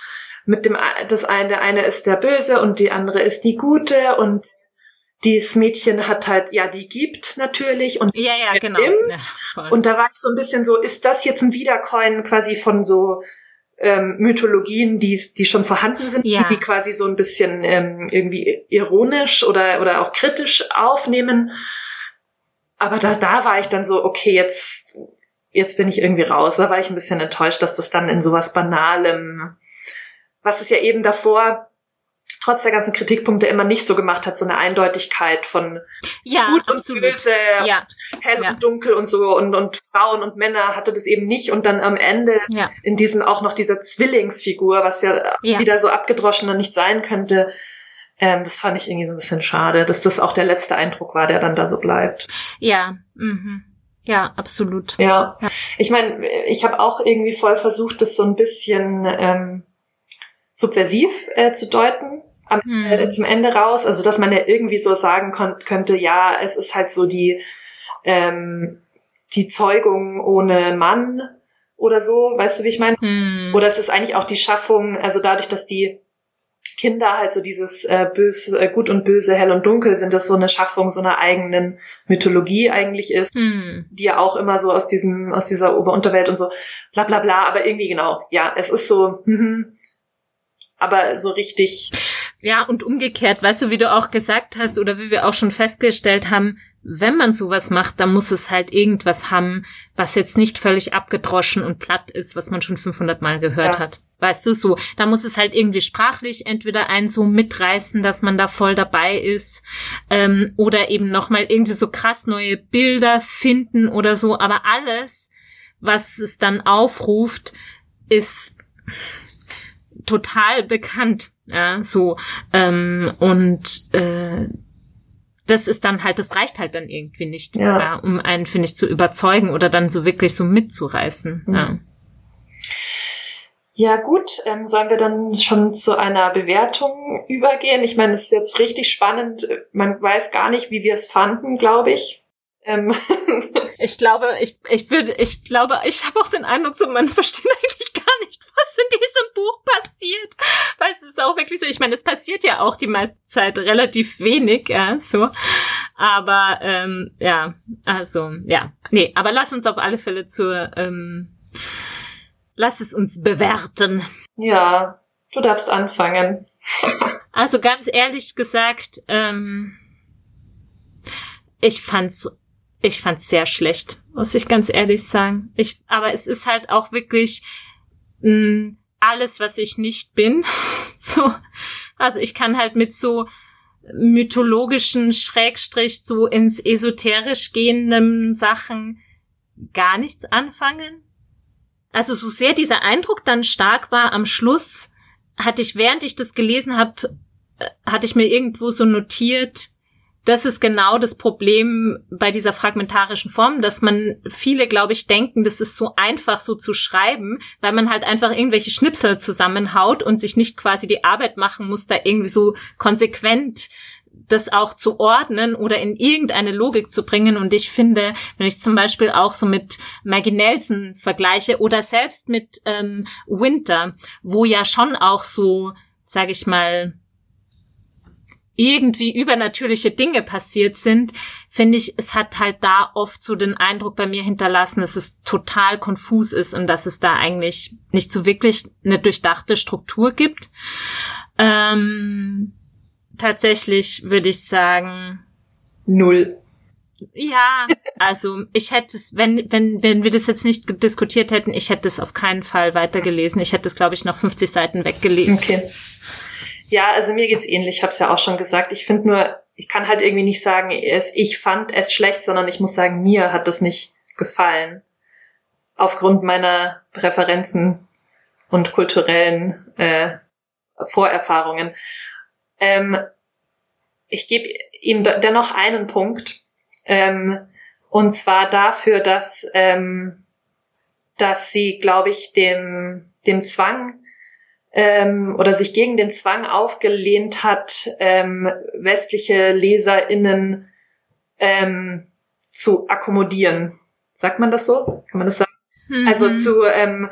mit dem, das eine, der eine ist der Böse und die andere ist die Gute und dieses Mädchen hat halt, ja, die gibt natürlich und ja, ja, genau. Ja, und da war ich so ein bisschen so, ist das jetzt ein Wiedercoin quasi von so ähm, Mythologien, die, die schon vorhanden sind, ja. die, die quasi so ein bisschen ähm, irgendwie ironisch oder, oder auch kritisch aufnehmen aber da, da war ich dann so, okay, jetzt, jetzt bin ich irgendwie raus. Da war ich ein bisschen enttäuscht, dass das dann in sowas Banalem, was es ja eben davor trotz der ganzen Kritikpunkte immer nicht so gemacht hat, so eine Eindeutigkeit von ja, gut absolut. und böse ja. und hell ja. und dunkel und so und, und Frauen und Männer hatte das eben nicht und dann am Ende ja. in diesen auch noch dieser Zwillingsfigur, was ja, wieder so abgedroschener nicht sein könnte, ähm, das fand ich irgendwie so ein bisschen schade, dass das auch der letzte Eindruck war, der dann da so bleibt. Ja, mhm. Ja, absolut. Ja, ja. ich meine, ich habe auch irgendwie voll versucht, das so ein bisschen ähm, subversiv äh, zu deuten am, äh, zum Ende raus. Also, dass man ja irgendwie so sagen könnte, ja, es ist halt so die, ähm, die Zeugung ohne Mann oder so, weißt du, wie ich meine? Hm. Oder es ist eigentlich auch die Schaffung, also dadurch, dass die Kinder halt so dieses äh, böse, äh, gut und böse, hell und dunkel sind, das so eine Schaffung so einer eigenen Mythologie eigentlich ist, hm. die ja auch immer so aus diesem, aus dieser Ober-Unterwelt und so bla bla bla, aber irgendwie genau, ja, es ist so, mhm, aber so richtig. Ja, und umgekehrt, weißt du, wie du auch gesagt hast oder wie wir auch schon festgestellt haben, wenn man sowas macht, dann muss es halt irgendwas haben, was jetzt nicht völlig abgedroschen und platt ist, was man schon 500 Mal gehört ja. hat. Weißt du, so, da muss es halt irgendwie sprachlich entweder einen so mitreißen, dass man da voll dabei ist, ähm, oder eben nochmal irgendwie so krass neue Bilder finden oder so. Aber alles, was es dann aufruft, ist total bekannt. Ja, so, ähm, und äh, das ist dann halt, das reicht halt dann irgendwie nicht, ja. Ja, um einen, finde ich, zu überzeugen oder dann so wirklich so mitzureißen. Mhm. Ja. Ja gut, ähm, sollen wir dann schon zu einer Bewertung übergehen? Ich meine, es ist jetzt richtig spannend. Man weiß gar nicht, wie wir es fanden, glaube ich. Ähm. <laughs> Ich glaube, ich, ich würde, ich glaube, ich habe auch den Eindruck, so man <laughs> versteht eigentlich gar nicht, was in diesem Buch passiert. Weil es ist auch wirklich so, ich meine, es passiert ja auch die meiste Zeit relativ wenig, ja, so. Aber ähm, ja, also, ja. Nee, aber lass uns auf alle Fälle zur ähm, Lass es uns bewerten. Ja, du darfst anfangen. <laughs> also ganz ehrlich gesagt, ähm, ich fand's, ich fand's sehr schlecht, muss ich ganz ehrlich sagen. Ich, aber es ist halt auch wirklich mh, mm, alles, was ich nicht bin. <laughs> so, also ich kann halt mit so mythologischen Schrägstrich so ins esoterisch gehenden Sachen gar nichts anfangen. Also so sehr dieser Eindruck dann stark war am Schluss, hatte ich, während ich das gelesen habe, äh, hatte ich mir irgendwo so notiert, das ist genau das Problem bei dieser fragmentarischen Form, dass man viele, glaube ich, denken, das ist so einfach so zu schreiben, weil man halt einfach irgendwelche Schnipsel zusammenhaut und sich nicht quasi die Arbeit machen muss, da irgendwie so konsequent das auch zu ordnen oder in irgendeine Logik zu bringen. Und ich finde, wenn ich zum Beispiel auch so mit Maggie Nelson vergleiche oder selbst mit ähm, Winter, wo ja schon auch so, sage ich mal, irgendwie übernatürliche Dinge passiert sind, finde ich, es hat halt da oft so den Eindruck bei mir hinterlassen, dass es total konfus ist und dass es da eigentlich nicht so wirklich eine durchdachte Struktur gibt. Ähm, tatsächlich würde ich sagen. Null. Ja, also ich hätte es, wenn, wenn, wenn wir das jetzt nicht diskutiert hätten, ich hätte es auf keinen Fall weitergelesen. Ich hätte es, glaube ich, noch 50 Seiten weggelesen. Okay. Ja, also mir geht's ähnlich, ich habe es ja auch schon gesagt. Ich finde nur, ich kann halt irgendwie nicht sagen, ich fand es schlecht, sondern ich muss sagen, mir hat das nicht gefallen. Aufgrund meiner Präferenzen und kulturellen äh, Vorerfahrungen. Ähm, ich gebe ihm dennoch einen Punkt. Ähm, und zwar dafür, dass, ähm, dass sie, glaube ich, dem, dem Zwang ähm, oder sich gegen den Zwang aufgelehnt hat, ähm, westliche LeserInnen ähm, zu akkommodieren. Sagt man das so? Kann man das sagen? Mhm. Also zu, ähm,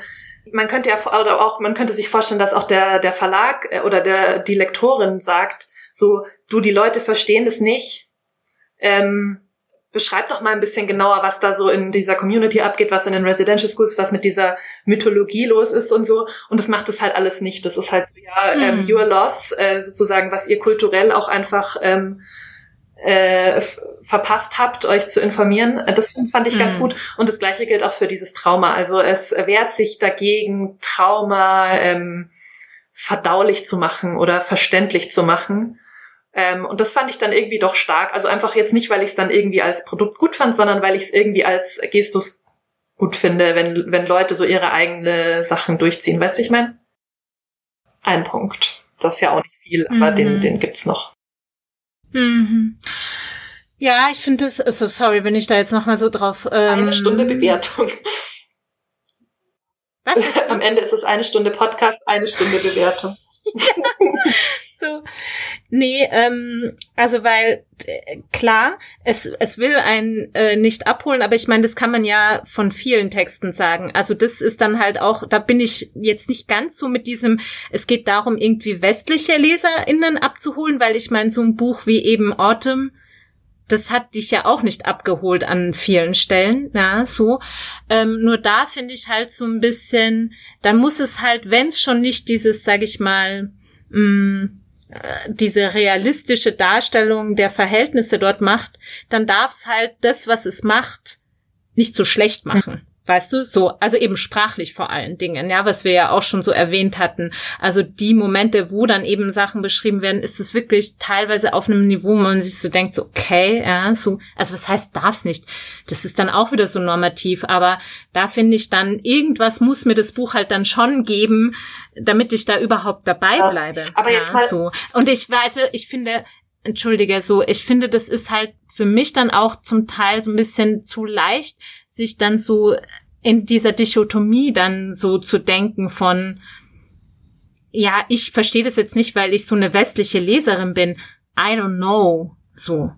man könnte ja oder auch, man könnte sich vorstellen, dass auch der, der Verlag äh, oder der, die Lektorin sagt, so, du, die Leute verstehen das nicht. Ähm, beschreib doch mal ein bisschen genauer, was da so in dieser Community abgeht, was in den Residential Schools, was mit dieser Mythologie los ist und so. Und das macht das halt alles nicht. Das ist halt so, ja, mhm. ähm, your loss, äh, sozusagen, was ihr kulturell auch einfach ähm, äh, verpasst habt, euch zu informieren. Das fand ich ganz mhm. gut. Und das gleiche gilt auch für dieses Trauma. Also es wehrt sich dagegen, Trauma ähm, verdaulich zu machen oder verständlich zu machen. Ähm, und das fand ich dann irgendwie doch stark. Also einfach jetzt nicht, weil ich es dann irgendwie als Produkt gut fand, sondern weil ich es irgendwie als Gestus gut finde, wenn, wenn Leute so ihre eigene Sachen durchziehen. Weißt du, ich meine? Ein Punkt. Das ist ja auch nicht viel, aber mhm. den, den gibt's noch. Mhm. Ja, ich finde es, also sorry, wenn ich da jetzt nochmal so drauf. Ähm, eine Stunde Bewertung. Was? <laughs> Am Ende ist es eine Stunde Podcast, eine Stunde Bewertung. <laughs> so. Nee, ähm, also weil äh, klar, es, es will einen äh, nicht abholen, aber ich meine, das kann man ja von vielen Texten sagen. Also das ist dann halt auch, da bin ich jetzt nicht ganz so mit diesem, es geht darum, irgendwie westliche LeserInnen abzuholen, weil ich meine, so ein Buch wie eben Autumn, das hat dich ja auch nicht abgeholt an vielen Stellen, ja, so. Ähm, nur da finde ich halt so ein bisschen, dann muss es halt, wenn es schon nicht dieses, sag ich mal, mh, mm, diese realistische Darstellung der Verhältnisse dort macht, dann darf es halt das, was es macht, nicht so schlecht machen. Weißt du, so, also eben sprachlich vor allen Dingen, ja, was wir ja auch schon so erwähnt hatten. Also die Momente, wo dann eben Sachen beschrieben werden, ist es wirklich teilweise auf einem Niveau, wo man sich so denkt, so, okay, ja, so, also was heißt darf's nicht? Das ist dann auch wieder so normativ, aber da finde ich dann, irgendwas muss mir das Buch halt dann schon geben, damit ich da überhaupt dabei bleibe. Ja, aber jetzt ja, mal so. Und ich weiß, ich finde, entschuldige, so, ich finde, das ist halt für mich dann auch zum Teil so ein bisschen zu leicht, sich dann so in dieser Dichotomie dann so zu denken von, ja, ich verstehe das jetzt nicht, weil ich so eine westliche Leserin bin. I don't know. So.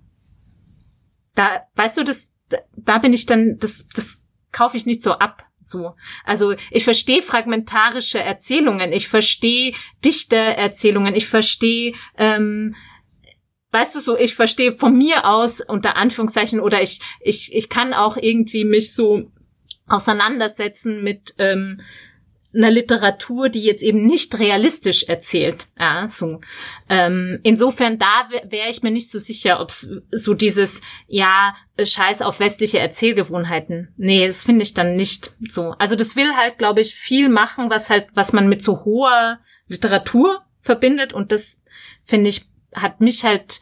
Da, weißt du, das, da bin ich dann, das, das kaufe ich nicht so ab. So. Also ich verstehe fragmentarische Erzählungen, ich verstehe dichte Erzählungen, ich verstehe ähm, weißt du so, ich verstehe von mir aus unter Anführungszeichen oder ich ich ich kann auch irgendwie mich so auseinandersetzen mit ähm, einer Literatur, die jetzt eben nicht realistisch erzählt. Ja, so. Ähm, insofern da wäre wär ich mir nicht so sicher, ob so dieses ja Scheiß auf westliche Erzählgewohnheiten. Nee, das finde ich dann nicht so. Also das will halt, glaube ich, viel machen, was halt was man mit so hoher Literatur verbindet und das finde ich hat mich halt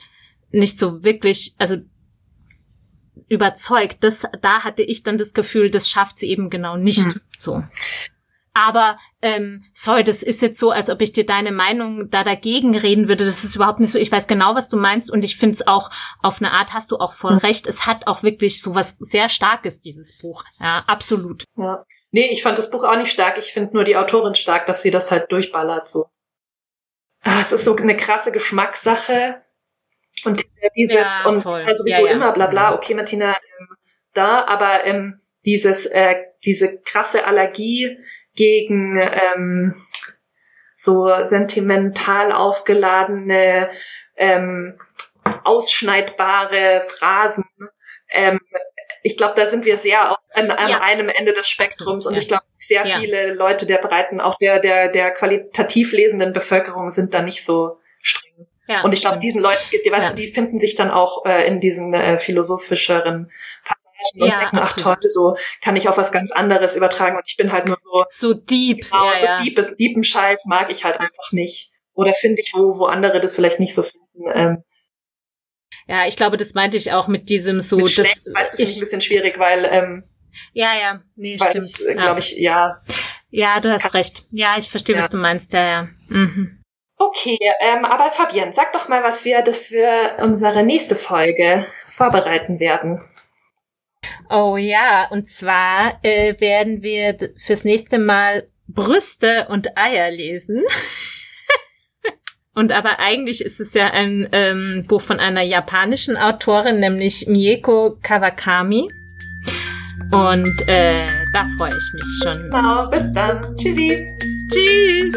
nicht so wirklich, also überzeugt. Das, da hatte ich dann das Gefühl, das schafft sie eben genau nicht hm. so. Aber ähm, sorry, das ist jetzt so, als ob ich dir deine Meinung da dagegen reden würde. Das ist überhaupt nicht so. Ich weiß genau, was du meinst und ich finde es auch auf eine Art hast du auch voll hm. recht. Es hat auch wirklich so was sehr Starkes dieses Buch. Ja, absolut. Ja. Nee, ich fand das Buch auch nicht stark. Ich finde nur die Autorin stark, dass sie das halt durchballert so. Ah, es ist so eine krasse Geschmackssache. Und dieses, ja, und also sowieso ja, ja. immer bla bla, okay, Martina, ähm, da, aber ähm, dieses, äh, diese krasse Allergie gegen ähm, so sentimental aufgeladene, ähm, ausschneidbare Phrasen. Ähm, ich glaube, da sind wir sehr auf, an, an ja. einem Ende des Spektrums und ich glaube, sehr viele Leute der breiten, auch der, der, der qualitativ lesenden Bevölkerung sind da nicht so streng. Ja, und ich glaube, diesen Leuten, die, weißt ja. du, die finden sich dann auch äh, in diesen äh, philosophischeren Passagen und ja, denken, ach toll, so kann ich auf was ganz anderes übertragen. Und ich bin halt nur so so deep, genau, ja, so ja. deep, deepen Scheiß mag ich halt einfach nicht. Oder finde ich, wo, wo andere das vielleicht nicht so finden. Ähm, ja, ich glaube, das meinte ich auch mit diesem so. Mit das weißt du, finde ich ein bisschen schwierig, weil ähm, ja, ja, nee, stimmt. Äh, glaube ich, ja. Ja, du hast recht. Ja, ich verstehe, ja. was du meinst. Ja, ja. Mhm. Okay, ähm, aber Fabian, sag doch mal, was wir für unsere nächste Folge vorbereiten werden. Oh ja, und zwar äh, werden wir fürs nächste Mal Brüste und Eier lesen. <laughs> und aber eigentlich ist es ja ein ähm, Buch von einer japanischen Autorin, nämlich Mieko Kawakami. Und äh, da freue ich mich schon. Genau, bis dann. Tschüssi. Tschüss.